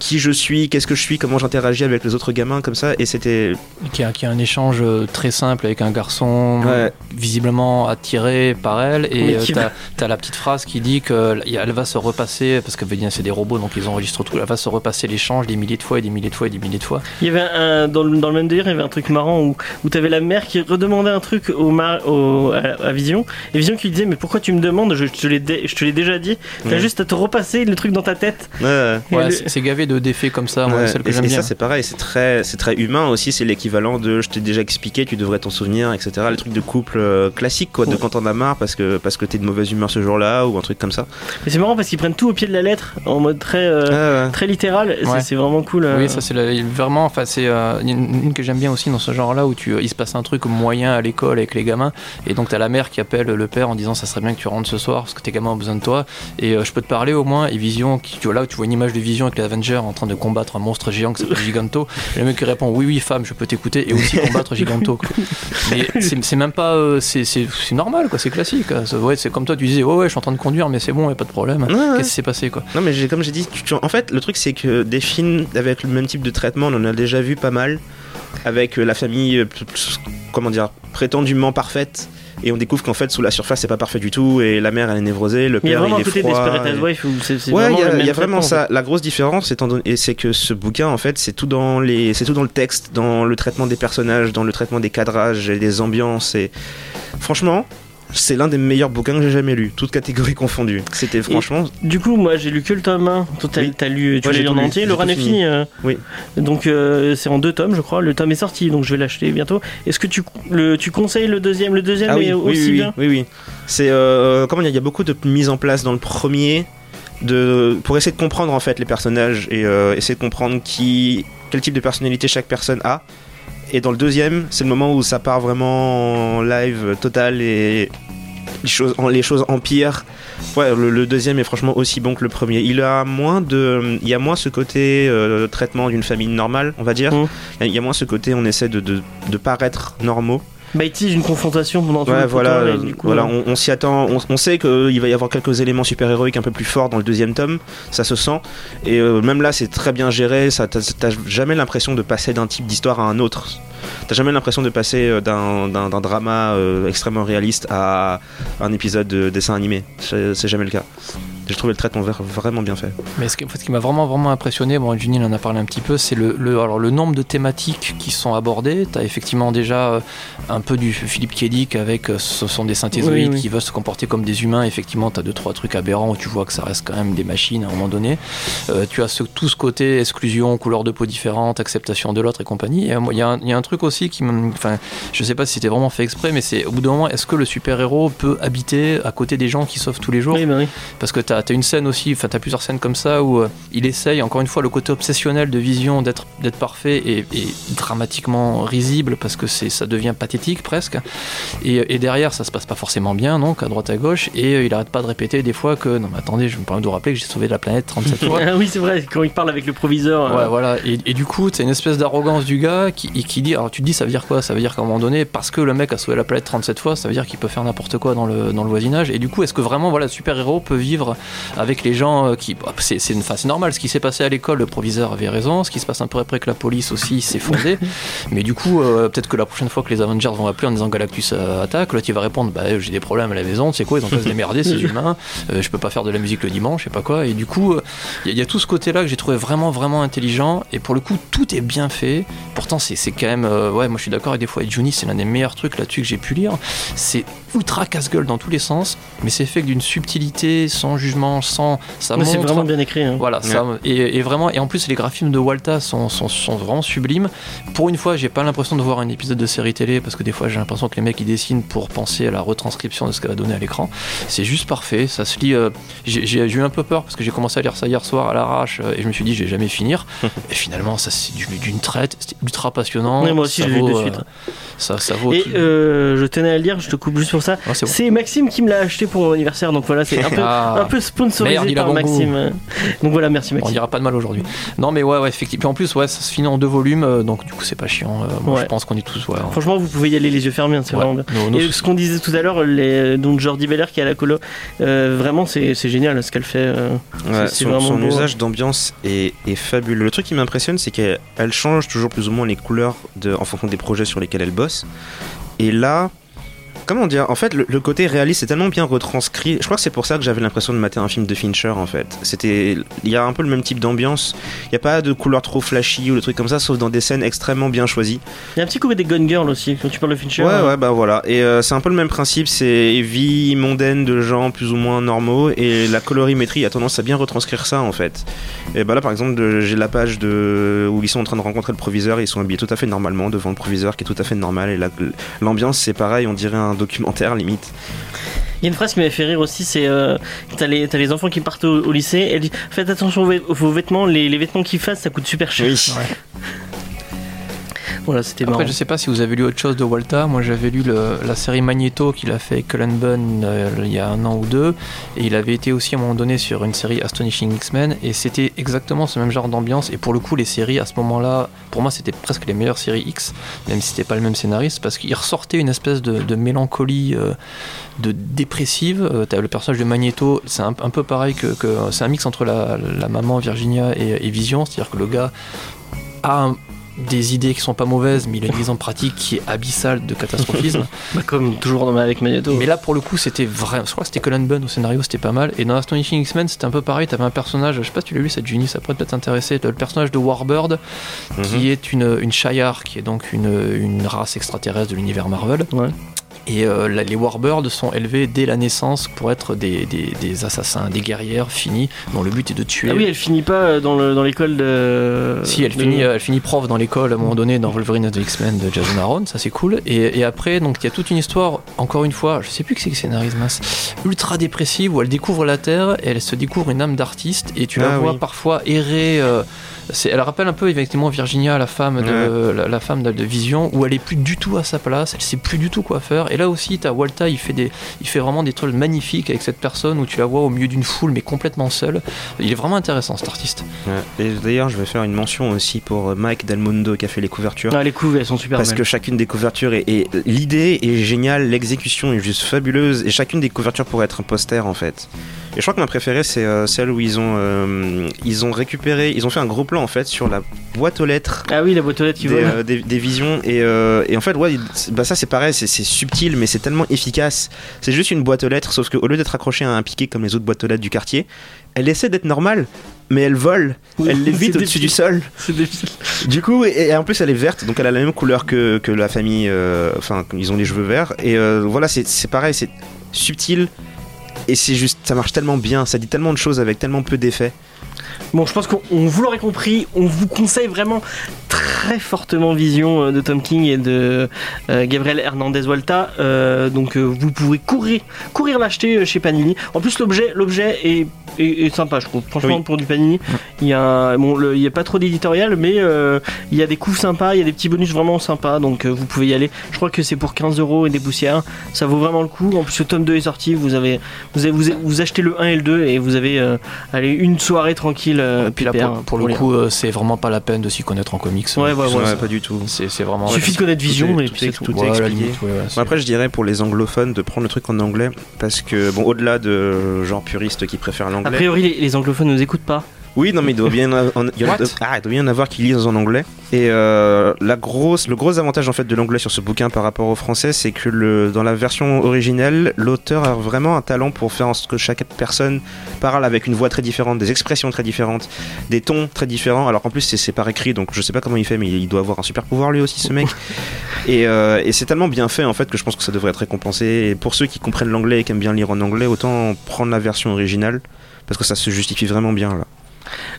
qui je suis, qu'est-ce que je suis, comment j'interagis avec les autres gamins comme ça. Et c'était Qui a, qui a un échange euh, très simple avec un garçon Ouais. visiblement attiré par elle et euh, t'as va- t'as la petite phrase qui dit qu'elle va se repasser parce que Védien c'est des robots donc ils enregistrent tout elle va se repasser l'échange des milliers de fois et des milliers de fois et des milliers de fois Il y avait un, dans, le, dans le même délire, il y avait un truc marrant où, où t'avais la mère qui redemandait un truc au, mar- au- à, à Vision, et Vision qui lui disait mais pourquoi tu me demandes? Je, je te l'ai dé- je te l'ai déjà dit. T'as Ouais. juste à te repasser le truc dans ta tête. Ouais, ouais. Et ouais le- c'est gavé de d'effets comme ça moi Ouais, celle que et, j'aime et bien ça c'est pareil, c'est très, c'est très humain aussi, c'est l'équivalent de je t'ai déjà expliqué, tu devrais t'en souvenir, etc. Les trucs de couple euh, classique quoi, de quand t'en as marre parce que, parce que t'es de mauvaise humeur ce jour-là ou un truc comme ça. Mais c'est marrant parce qu'ils prennent tout au pied de la lettre en mode très, euh, Ouais, ouais. très littéral. C'est vraiment cool. euh. Oui, ça c'est vraiment, enfin c'est euh, une, une que j'aime bien aussi dans ce genre-là où tu, il se passe un truc moyen à l'école avec les gamins et donc t'as la mère qui appelle le père en disant ça serait bien que tu rentres ce soir parce que tes gamins ont besoin de toi et euh, je peux te parler au moins et Vision, qui, tu vois là où tu vois une image de Vision avec les Avengers en train de combattre un monstre géant qui s'appelle Giganto et le mec qui répond oui oui femme je peux t'écouter et aussi combattre Giganto quoi. Mais c'est même pas, euh, c'est normal quoi, c'est classique. quoi. Ça- Ouais, c'est comme toi tu disais ouais ouais je suis en train de conduire mais c'est bon y a pas de problème. Qu'est-ce qui s'est passé quoi? Non mais comme j'ai dit, tu- tu- en fait le truc c'est que des films avec le même type de traitement, on en a déjà vu pas mal, avec euh, la famille, euh, comment dire, prétendument parfaite. Et on découvre qu'en fait sous la surface c'est pas parfait du tout et la mère elle est névrosée, le Mais il y a père il est froid. Ouais, il y a, y vraiment en ça. La grosse différence, étant donné- et c'est que ce bouquin, en fait, c'est tout dans les, c'est tout dans le texte, dans le traitement des personnages, dans le traitement des cadrages et des ambiances. Et franchement, c'est l'un des meilleurs bouquins que j'ai jamais lu, toutes catégories confondues. C'était franchement. Du coup, moi j'ai lu que le tome 1. Toi, t'as Oui. t'as lu, tu l'as lu en entier. Le run est fini. euh, Oui. Donc euh, c'est en deux tomes, je crois. Le tome est sorti, donc je vais l'acheter bientôt. Est-ce que tu, le, tu conseilles le deuxième? Le deuxième Ah oui, est oui, aussi oui, oui, bien? Oui, oui. C'est euh, comment il y a beaucoup de mise en place dans le premier. De, pour essayer de comprendre en fait les personnages et essayer de comprendre qui, quel type de personnalité chaque personne a. Et dans le deuxième, c'est le moment où ça part vraiment en live total et les choses, les choses empirent. Ouais, le, le deuxième est franchement aussi bon que le premier. Il a moins de, il y a moins ce côté euh, traitement d'une famille normale, on va dire. Mhm. Il y a moins ce côté, on essaie de, de, de paraître normaux. Bah, il tease une confrontation pendant tout Ouais, le voilà, temps, et euh, du coup, voilà euh, on, on s'y attend. On, on sait qu'il va y avoir quelques éléments super-héroïques un peu plus forts dans le deuxième tome, ça se sent. Et euh, même là, c'est très bien géré. Ça, t'as jamais l'impression de passer d'un type d'histoire à un autre. T'as jamais l'impression de passer euh, d'un drama euh, extrêmement réaliste à un épisode de dessin animé. C'est jamais le cas. J'ai trouvé le traitement vra- vraiment bien fait. Mais ce qui, en fait, ce qui m'a vraiment vraiment impressionné, bon, Junil en a parlé un petit peu, c'est le, le, alors, le nombre de thématiques qui sont abordées. Tu as effectivement déjà euh, un peu du Philippe Kédic avec ce sont des synthézoïdes Oui, oui. qui veulent se comporter comme des humains. Effectivement, tu as deux trois trucs aberrants où tu vois que ça reste quand même des machines à un moment donné. Euh, tu as ce, tout ce côté exclusion, couleur de peau différente, acceptation de l'autre et compagnie. Y, il y a un truc aussi qui. Enfin, je sais pas si c'était vraiment fait exprès, mais c'est au bout d'un moment, est-ce que le super-héros peut habiter à côté des gens qui sauvent tous les jours? Oui, bah oui. parce que t'as as une scène aussi, enfin t'as plusieurs scènes comme ça où euh, il essaye, encore une fois, le côté obsessionnel de Vision d'être d'être parfait et, et dramatiquement risible parce que c'est ça devient pathétique presque. Et, et derrière, ça se passe pas forcément bien, donc à droite à gauche, et euh, il arrête pas de répéter des fois que non mais attendez, je me permets de vous rappeler que j'ai sauvé la planète 37 fois. Ah oui, c'est vrai, quand il parle avec le proviseur. Ouais, euh, voilà. Et, et du coup, c'est une espèce d'arrogance du gars qui, qui dit. Alors, tu te dis, ça veut dire quoi? Ça veut dire qu'à un moment donné, parce que le mec a sauvé la planète 37 fois, ça veut dire qu'il peut faire n'importe quoi dans le, dans le voisinage. Et du coup, est-ce que vraiment, voilà, le super-héros peut vivre avec les gens euh, qui. bah, c'est, c'est, enfin, c'est normal, ce qui s'est passé à l'école, le proviseur avait raison. Ce qui se passe un peu après que la police aussi s'est fondée. Mais du coup, euh, peut-être que la prochaine fois que les Avengers vont appeler en disant Galactus euh, attaque, l'autre il va répondre Bah, j'ai des problèmes à la maison, tu sais quoi, ils ont pas se démerder, ces humains, euh, je peux pas faire de la musique le dimanche, je sais pas quoi. Et du coup, il y, y a tout ce côté-là que j'ai trouvé vraiment, vraiment intelligent. Et pour le coup, tout est bien fait. Pourtant, c'est c'est quand même. Euh, ouais, moi je suis d'accord avec des fois. Et Juni, c'est l'un des meilleurs trucs là-dessus que j'ai pu lire. C'est ultra casse-gueule dans tous les sens, mais c'est fait d'une subtilité, sans jugement sans. Ça Mais c'est vraiment bien écrit. hein. Voilà, ça, et, et vraiment, et en plus les graphismes de Walta sont, sont, sont vraiment sublimes. Pour une fois, j'ai pas l'impression de voir un épisode de série télé parce que des fois j'ai l'impression que les mecs ils dessinent pour penser à la retranscription de ce qu'elle va donner à l'écran. C'est juste parfait, ça se lit. euh, j'ai j'ai- j'ai eu un peu peur parce que j'ai commencé à lire ça hier soir à l'arrache euh, et je me suis dit je vais jamais finir. et finalement, ça c'est du- d'une traite, c'était ultra passionnant. Ouais, moi aussi, ça je l'ai lu de vaut, suite. euh, ça, ça vaut. Et tout- euh, je tenais à le dire, je te coupe juste pour ça. Ouais, c'est bon. C'est Maxime qui me l'a acheté pour mon anniversaire, donc voilà, c'est un peu, Ah. un peu sponsorisé Merde, par bon goût. Maxime. Donc voilà, merci On Maxime. dira pas de mal aujourd'hui. Non, mais ouais, ouais, effectivement. Puis en plus, ouais, ça se finit en deux volumes, euh, donc du coup, c'est pas chiant. euh, moi, Ouais. je pense qu'on est tous. Ouais, Franchement, vous pouvez y aller les yeux fermés, hein, c'est ouais. vraiment bien. Et ce qu'on disait tout à l'heure, les, donc Jordi Veller qui est à la colo, euh, vraiment c'est c'est génial ce qu'elle fait. euh. Ouais, c'est son vraiment son beau. usage d'ambiance est, est fabuleux. Le truc qui m'impressionne, c'est qu'elle elle change toujours plus ou moins les couleurs de, en fonction des projets sur lesquels elle bosse. Et là, comment dire En fait, le, le côté réaliste est tellement bien retranscrit. Je crois que c'est pour ça que j'avais l'impression de mater un film de Fincher. En fait, c'était, il y a un peu le même type d'ambiance. Il n'y a pas de couleurs trop flashy ou de trucs comme ça, sauf dans des scènes extrêmement bien choisies. Il y a un petit côté des Gun Girl aussi, quand tu parles de Fincher. Ouais, hein. ouais, bah voilà. Et euh, c'est un peu le même principe, c'est vie mondaine de gens plus ou moins normaux, et la colorimétrie a tendance à bien retranscrire ça en fait. Et bah là, par exemple, j'ai la page de où ils sont en train de rencontrer le proviseur, ils sont habillés tout à fait normalement devant le proviseur qui est tout à fait normal, et la- l'ambiance c'est pareil, on dirait un documentaire limite. Il y a une phrase qui m'avait fait rire aussi, c'est euh, t'as les, les enfants qui partent au, au lycée, elle dit faites attention aux, vêtements, les, les vêtements qu'ils fassent ça coûte super cher. Voilà, c'était marrant. Après, je sais pas si vous avez lu autre chose de Walta. Moi, j'avais lu le- la série Magneto qu'il a fait avec Cullen Bunn euh, il y a un an ou deux. Et il avait été aussi à un moment donné sur une série Astonishing X-Men. Et c'était exactement ce même genre d'ambiance. Et pour le coup, les séries à ce moment-là, pour moi, c'était presque les meilleures séries X, même si c'était pas le même scénariste, parce qu'il ressortait une espèce de, de mélancolie. euh, de dépressive, Euh, le personnage de Magneto, c'est un, un peu pareil que, que- c'est un mix entre la, la maman Virginia et, et Vision, c'est-à-dire que le gars a un- des idées qui sont pas mauvaises, mais il a une mise en pratique qui est abyssale de catastrophisme. Bah, comme toujours dans- avec Magneto. mais là, pour le coup, c'était vrai. Je crois que c'était Cullen Bunn au scénario, c'était pas mal. Et dans Astonishing X-Men, c'était un peu pareil. T'avais un personnage, je sais pas si tu l'as lu cette Juni, ça pourrait peut-être t'intéresser. Le personnage de Warbird, qui est une, une Shire, qui est donc une, une race extraterrestre de l'univers Marvel. Ouais. Et euh, la- les Warbirds sont élevés dès la naissance pour être des, des- des assassins, des guerrières finis, dont le but est de tuer. Ah oui, elle finit pas euh, dans le- dans l'école de. Si, elle de- finit, euh, elle finit prof dans l'école à un moment donné dans Wolverine and the X-Men de Jason Aaron, ça c'est cool. Et, et après, donc il y a toute une histoire, encore une fois, je sais plus qui c'est qui scénarise, mince, ultra dépressive où elle découvre la Terre et elle se découvre une âme d'artiste et tu la Ah vois oui. parfois errer. euh, elle rappelle un peu effectivement Virginia, la femme de, la, la femme de, de Vision, où elle est plus du tout à sa place, elle sait plus du tout quoi faire. Et là aussi, t'as Walta, il fait des, il fait vraiment des trucs magnifiques avec cette personne où tu la vois au milieu d'une foule mais complètement seule. Il est vraiment intéressant cet artiste. Ouais. Et d'ailleurs, je vais faire une mention aussi pour euh, Mike Del Mundo qui a fait les couvertures. Ah, les couves, elles sont super Parce belles. que chacune des couvertures est, est- l'idée est géniale, l'exécution est juste fabuleuse et chacune des couvertures pourrait être un poster en fait. Et je crois que ma préférée c'est euh, celle où ils ont euh, ils ont récupéré, ils ont fait un gros plan en fait sur la boîte aux lettres Ah oui, la boîte aux lettres qui des, vole. euh, des- des visions et, euh, et en fait ouais bah ça c'est pareil c'est subtil mais c'est tellement efficace c'est juste une boîte aux lettres sauf qu'au lieu d'être accrochée à un piquet comme les autres boîtes aux lettres du quartier elle essaie d'être normale mais elle vole Oui, elle lévite au-dessus du sol C'est débile. du coup, et, et en plus elle est verte, donc elle a la même couleur que, que la famille. euh, Enfin, ils ont les cheveux verts. Et voilà, c'est c'est pareil, c'est subtil. Et c'est juste, ça marche tellement bien, ça dit tellement de choses avec tellement peu d'effets. Bon, je pense qu'on on vous l'aurez compris, on vous conseille vraiment très fortement Vision euh, de Tom King et de euh, Gabriel Hernandez Walta. Euh, donc euh, vous pouvez courir, courir l'acheter chez Panini. En plus, l'objet, l'objet est, est- est sympa, je trouve. Franchement, Oui. pour du Panini, il y a, bon, le- il y a pas trop d'éditorial, mais il y a des coups sympas, il y a des petits bonus vraiment sympas. Donc vous pouvez y aller. Je crois que c'est pour 15 euros et des poussières. Ça vaut vraiment le coup. En plus, le tome 2 est sorti. Vous avez, vous avez, vous, vous achetez le 1 et le 2 et vous avez, allez, une soirée tranquille. Euh, Et puis là, pour, pour le coup, euh, c'est vraiment pas la peine de s'y connaître en comics. Ouais, ouais, ouais. Ouais, pas du tout. C'est c'est vraiment. Il suffit de connaître Vision tout est- et tout puis tout. tout est expliqué. limite, ouais, ouais, c'est- Bon, après, je dirais pour les anglophones de prendre le truc en anglais parce que, bon, au-delà de genre puriste qui préfère A l'anglais. priori, les, les anglophones nous écoutent pas. Oui, non, mais il doit bien, en- il y a- ah, il doit bien y en avoir qui lisent en anglais. Et euh, la grosse, le gros avantage en fait de l'anglais sur ce bouquin par rapport au français, c'est que le, dans la version originelle, l'auteur a vraiment un talent pour faire en sorte que chaque personne parle avec une voix très différente, des expressions très différentes, des tons très différents. Alors qu'en plus c'est c'est par écrit, donc je sais pas comment il fait, mais il doit avoir un super pouvoir lui aussi, ce mec. et euh, et c'est tellement bien fait en fait que je pense que ça devrait être récompensé. Et pour ceux qui comprennent l'anglais et qui aiment bien lire en anglais, autant prendre la version originale parce que ça se justifie vraiment bien là.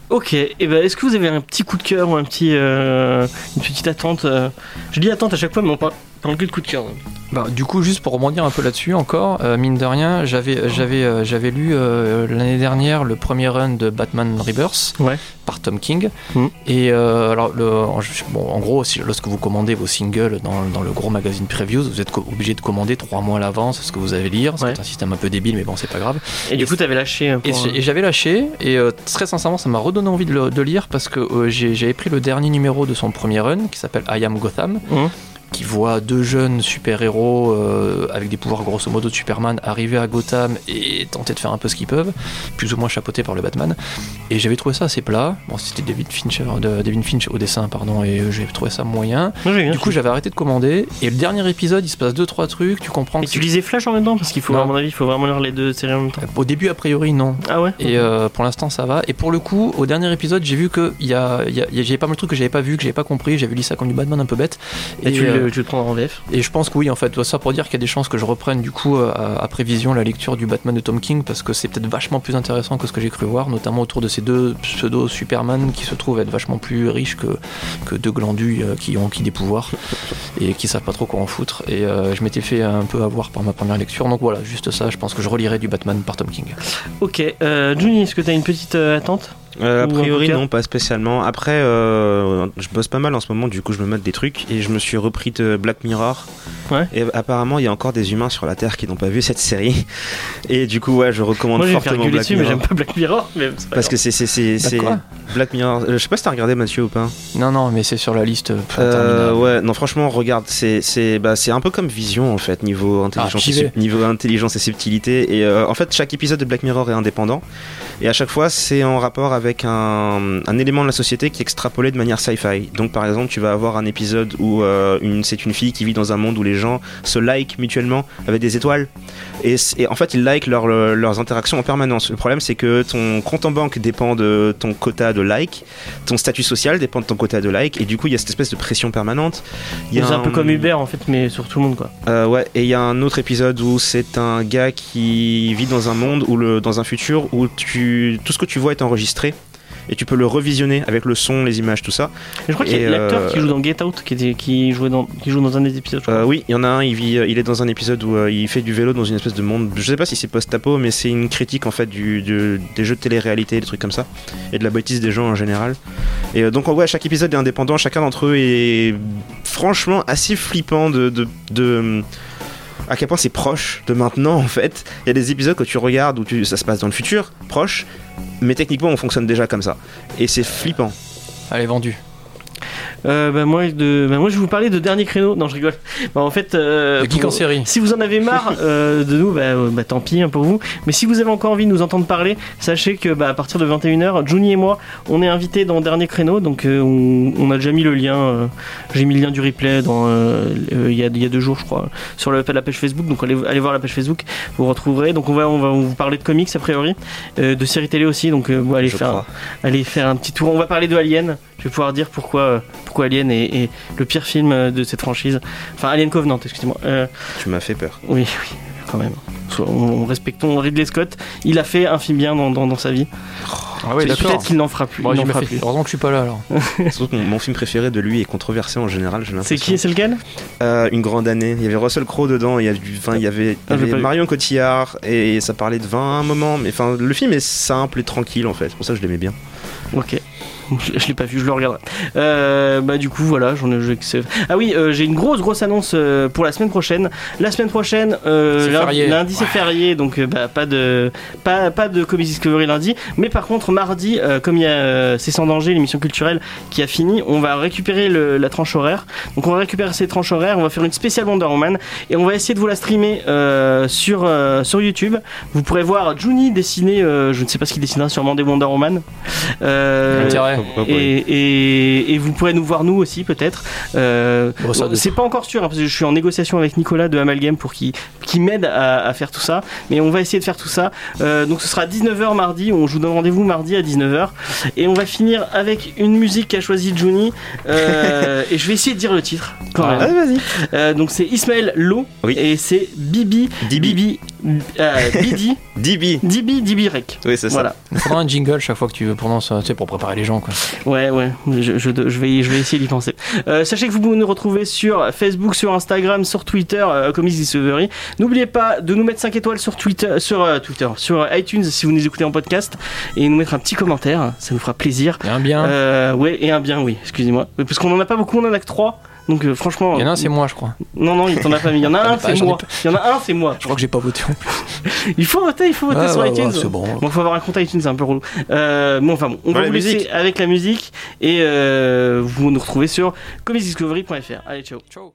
Ok, et ben est-ce que vous avez un petit coup de cœur ou un petit, euh, une petite attente euh, Je dis attente à chaque fois, mais on parle, de coup de cœur. Bah, du coup, juste pour rebondir un peu là-dessus encore, euh, mine de rien, j'avais, j'avais, euh, j'avais lu euh, l'année dernière le premier run de Batman Rebirth Ouais. par Tom King. Mhm. Et alors, le, en, bon, en gros, si, lorsque vous commandez vos singles dans, dans le gros magazine Previews, vous êtes obligé de commander trois mois à l'avance ce que vous allez lire. Ouais. C'est un système un peu débile, mais bon, c'est pas grave. Et du Et coup, t'avais lâché. Et pour, j'ai- et j'avais lâché, et très sincèrement, ça m'a redonné envie de le de lire parce que j'avais pris le dernier numéro de son premier run qui s'appelle I Am Gotham, Mhm. Qui voit deux jeunes super-héros euh, avec des pouvoirs grosso modo de Superman arriver à Gotham et tenter de faire un peu ce qu'ils peuvent, plus ou moins chapeautés par le Batman. Et j'avais trouvé ça assez plat. Bon, c'était David Fincher, de, David Finch au dessin, pardon, et euh, j'ai trouvé ça moyen. Du coup, j'avais arrêté de commander, et le dernier épisode, il se passe deux trois trucs, tu comprends Et que tu lisais Flash en même temps Parce qu'il faut, à mon avis, il faut vraiment lire les deux séries en même temps. Au début, a priori, non. Ah ouais Et euh, pour l'instant, ça va. Et pour le coup, au dernier épisode, j'ai vu que il y a, il y a- il y a- j'avais pas mal de trucs que j'avais pas vu, que j'avais pas compris. J'avais lu ça comme du Batman un peu bête. Et, tu, euh, le, tu le prends en VF et je pense que oui, en fait, ça pour dire qu'il y a des chances que je reprenne du coup euh, à- après vision la lecture du Batman de Tom King parce que c'est peut-être vachement plus intéressant que ce que j'ai cru voir, notamment autour de ces deux pseudo Superman qui se trouvent être vachement plus riches que, que deux glandus euh, qui ont qui des pouvoirs et qui savent pas trop quoi en foutre. Et euh, je m'étais fait un peu avoir par ma première lecture, donc voilà, juste ça. Je pense que je relirai du Batman par Tom King. Ok, euh, Juni, est-ce que t'as une petite euh, attente? Euh, a priori non, pas spécialement. Après, euh, je bosse pas mal en ce moment, du coup je me mate des trucs et je me suis repris de Black Mirror. Ouais. Et apparemment il y a encore des humains sur la Terre qui n'ont pas vu cette série. Et du coup ouais, je recommande Moi, fortement Black dessus, mais Mirror. j'aime pas Black Mirror. Mais pas parce que c'est c'est c'est Black Mirror. euh, je sais pas si t'as regardé Mathieu ou pas. Non, non, mais c'est sur la liste. ouais, non franchement regarde, c'est c'est bah, c'est un peu comme Vision en fait niveau intelligence, vais. niveau intelligence et subtilité. Et euh, en fait chaque épisode de Black Mirror est indépendant et à chaque fois c'est en rapport avec un, élément de la société qui est extrapolé de manière sci-fi. Donc par exemple tu vas avoir un épisode où euh, c'est une fille qui vit dans un monde où les gens se like mutuellement avec des étoiles et, en fait ils like leur- leur- leurs interactions en permanence. Le problème c'est que ton compte en banque dépend de ton quota de like, ton statut social dépend de ton quota de like et du coup il y a cette espèce de pression permanente. C'est un peu comme Uber en fait, mais sur tout le monde quoi. euh, ouais, et il y a un autre épisode où c'est un gars qui vit dans un monde où le, dans un futur où tu, tout ce que tu vois est enregistré et tu peux le revisionner avec le son, les images, tout ça. Et je crois qu'il y a l'acteur euh, qui joue dans Get Out qui, était, qui, jouait dans, qui joue dans un des épisodes. Euh, oui, il y en a un, il, vit, il est dans un épisode où euh, il fait du vélo dans une espèce de monde. Je sais pas si c'est post-apo, mais c'est une critique en fait du, du- des jeux de télé-réalité, des trucs comme ça, et de la bêtise des gens en général. Et euh, donc, ouais, chaque épisode est indépendant, chacun d'entre eux est franchement assez flippant de. de, de- à quel point c'est proche de maintenant en fait. Il y a des épisodes que tu regardes où tu, ça se passe dans le futur, proche, mais techniquement on fonctionne déjà comme ça. Et c'est flippant. Allez, vendu. Euh, bah, moi, de, bah, moi, je vais vous parler de dernier créneau. Non, je rigole. Bah, en fait, euh, pour- en série. si vous en avez marre euh, de nous, bah, euh, bah, tant pis hein, pour vous. Mais si vous avez encore envie de nous entendre parler, sachez que bah, à partir de 21h, Juni et moi, on est invités dans Dernier Créneau. Donc euh, on, on a déjà mis le lien. euh, J'ai mis le lien du replay dans euh, euh, il y, a, il y a deux jours, je crois, sur le- la page Facebook. Donc allez, allez voir la page Facebook, vous retrouverez. Donc on va, on va vous parler de comics a priori, euh, de séries télé aussi. Donc euh, bon, allez je faire, crois. allez faire un petit tour. On va parler de Alien. Je vais pouvoir dire pourquoi, euh, pourquoi Alien est, est le pire film euh, de cette franchise. Enfin, Alien Covenant, excusez-moi. Euh, Tu m'as fait peur. oui, oui, quand même. On- on- respectons Ridley Scott. Il a fait un film bien dans, dans, dans sa vie. Ah Peut-être qu'il n'en fera plus. Bon, il fera fait. plus. Heureusement que je suis pas là alors. Surtout que mon, mon film préféré de lui est controversé en général, C'est qui C'est lequel Euh, une grande année. Il y avait Russell Crowe dedans, il y, a du vin, il y avait, il y Ah, avait vu. Marion Cotillard et ça parlait de vin à un moment. Mais enfin, le film est simple et tranquille en fait. C'est pour ça que je l'aimais bien. Ok. je, je l'ai pas vu, je le regarderai. Euh, bah du coup voilà, j'en ai. Ah oui, euh, j'ai une grosse grosse annonce euh, pour la semaine prochaine. La semaine prochaine, euh, lundi, c'est férié, donc bah, pas de pas pas de Comics Discovery lundi. Mais par contre mardi, comme il y a c'est sans danger l'émission culturelle qui a fini, on va récupérer le- la tranche horaire. Donc on va récupérer ces tranches horaires, on va faire une spéciale Wonder Woman et on va essayer de vous la streamer euh, sur sur YouTube. Vous pourrez voir Juni dessiner, euh, je ne sais pas ce qu'il dessinera, sûrement des Wonder Woman. Euh, Et, et, et vous pourrez nous voir nous aussi peut-être. Euh, Bon, c'est pas encore sûr hein, parce que je suis en négociation avec Nicolas de Amalgame pour qu'il qui m'aide à, à faire tout ça. Mais on va essayer de faire tout ça. Euh, donc ce sera 19h mardi. On je vous donne rendez-vous mardi à 19h et on va finir avec une musique qu'a choisi Juni. Euh, et je vais essayer de dire le titre quand même. Euh, donc c'est Ismaël Lo Oui. et c'est Bibi Dibi. Bibi euh, Bidi Dibi. Dibi Dibi Rek. Oui, c'est ça. Voilà. Il faudra un jingle chaque fois que tu prononces, tu sais, pour préparer les gens, quoi. Ouais, ouais, je, je, je vais, je vais essayer d'y penser. Euh, sachez que vous pouvez nous retrouver sur Facebook, sur Instagram, sur Twitter, euh, Comics Discovery. N'oubliez pas de nous mettre 5 étoiles sur Twitter, sur euh, Twitter, sur iTunes si vous nous écoutez en podcast et nous mettre un petit commentaire, ça nous fera plaisir. A un bien. Euh, ouais, et un bien, oui, excusez-moi. Oui, Parce qu'on en a pas beaucoup, on en a que 3. Donc euh, franchement, Il y en a un, c'est moi, je crois. non non, il t'en a pas mis. Il y en a un, ai pas, c'est moi. Il y en a un, c'est moi. Je crois que j'ai pas voté en plus. Il faut voter, il faut voter sur iTunes. ouais, c'est bon. Bon, faut avoir un compte iTunes, c'est un peu relou. Euh, bon, enfin bon, on va Voilà, vous laisser musique. avec la musique et euh, vous nous retrouvez sur comicsdiscovery.fr. Allez, ciao. Ciao.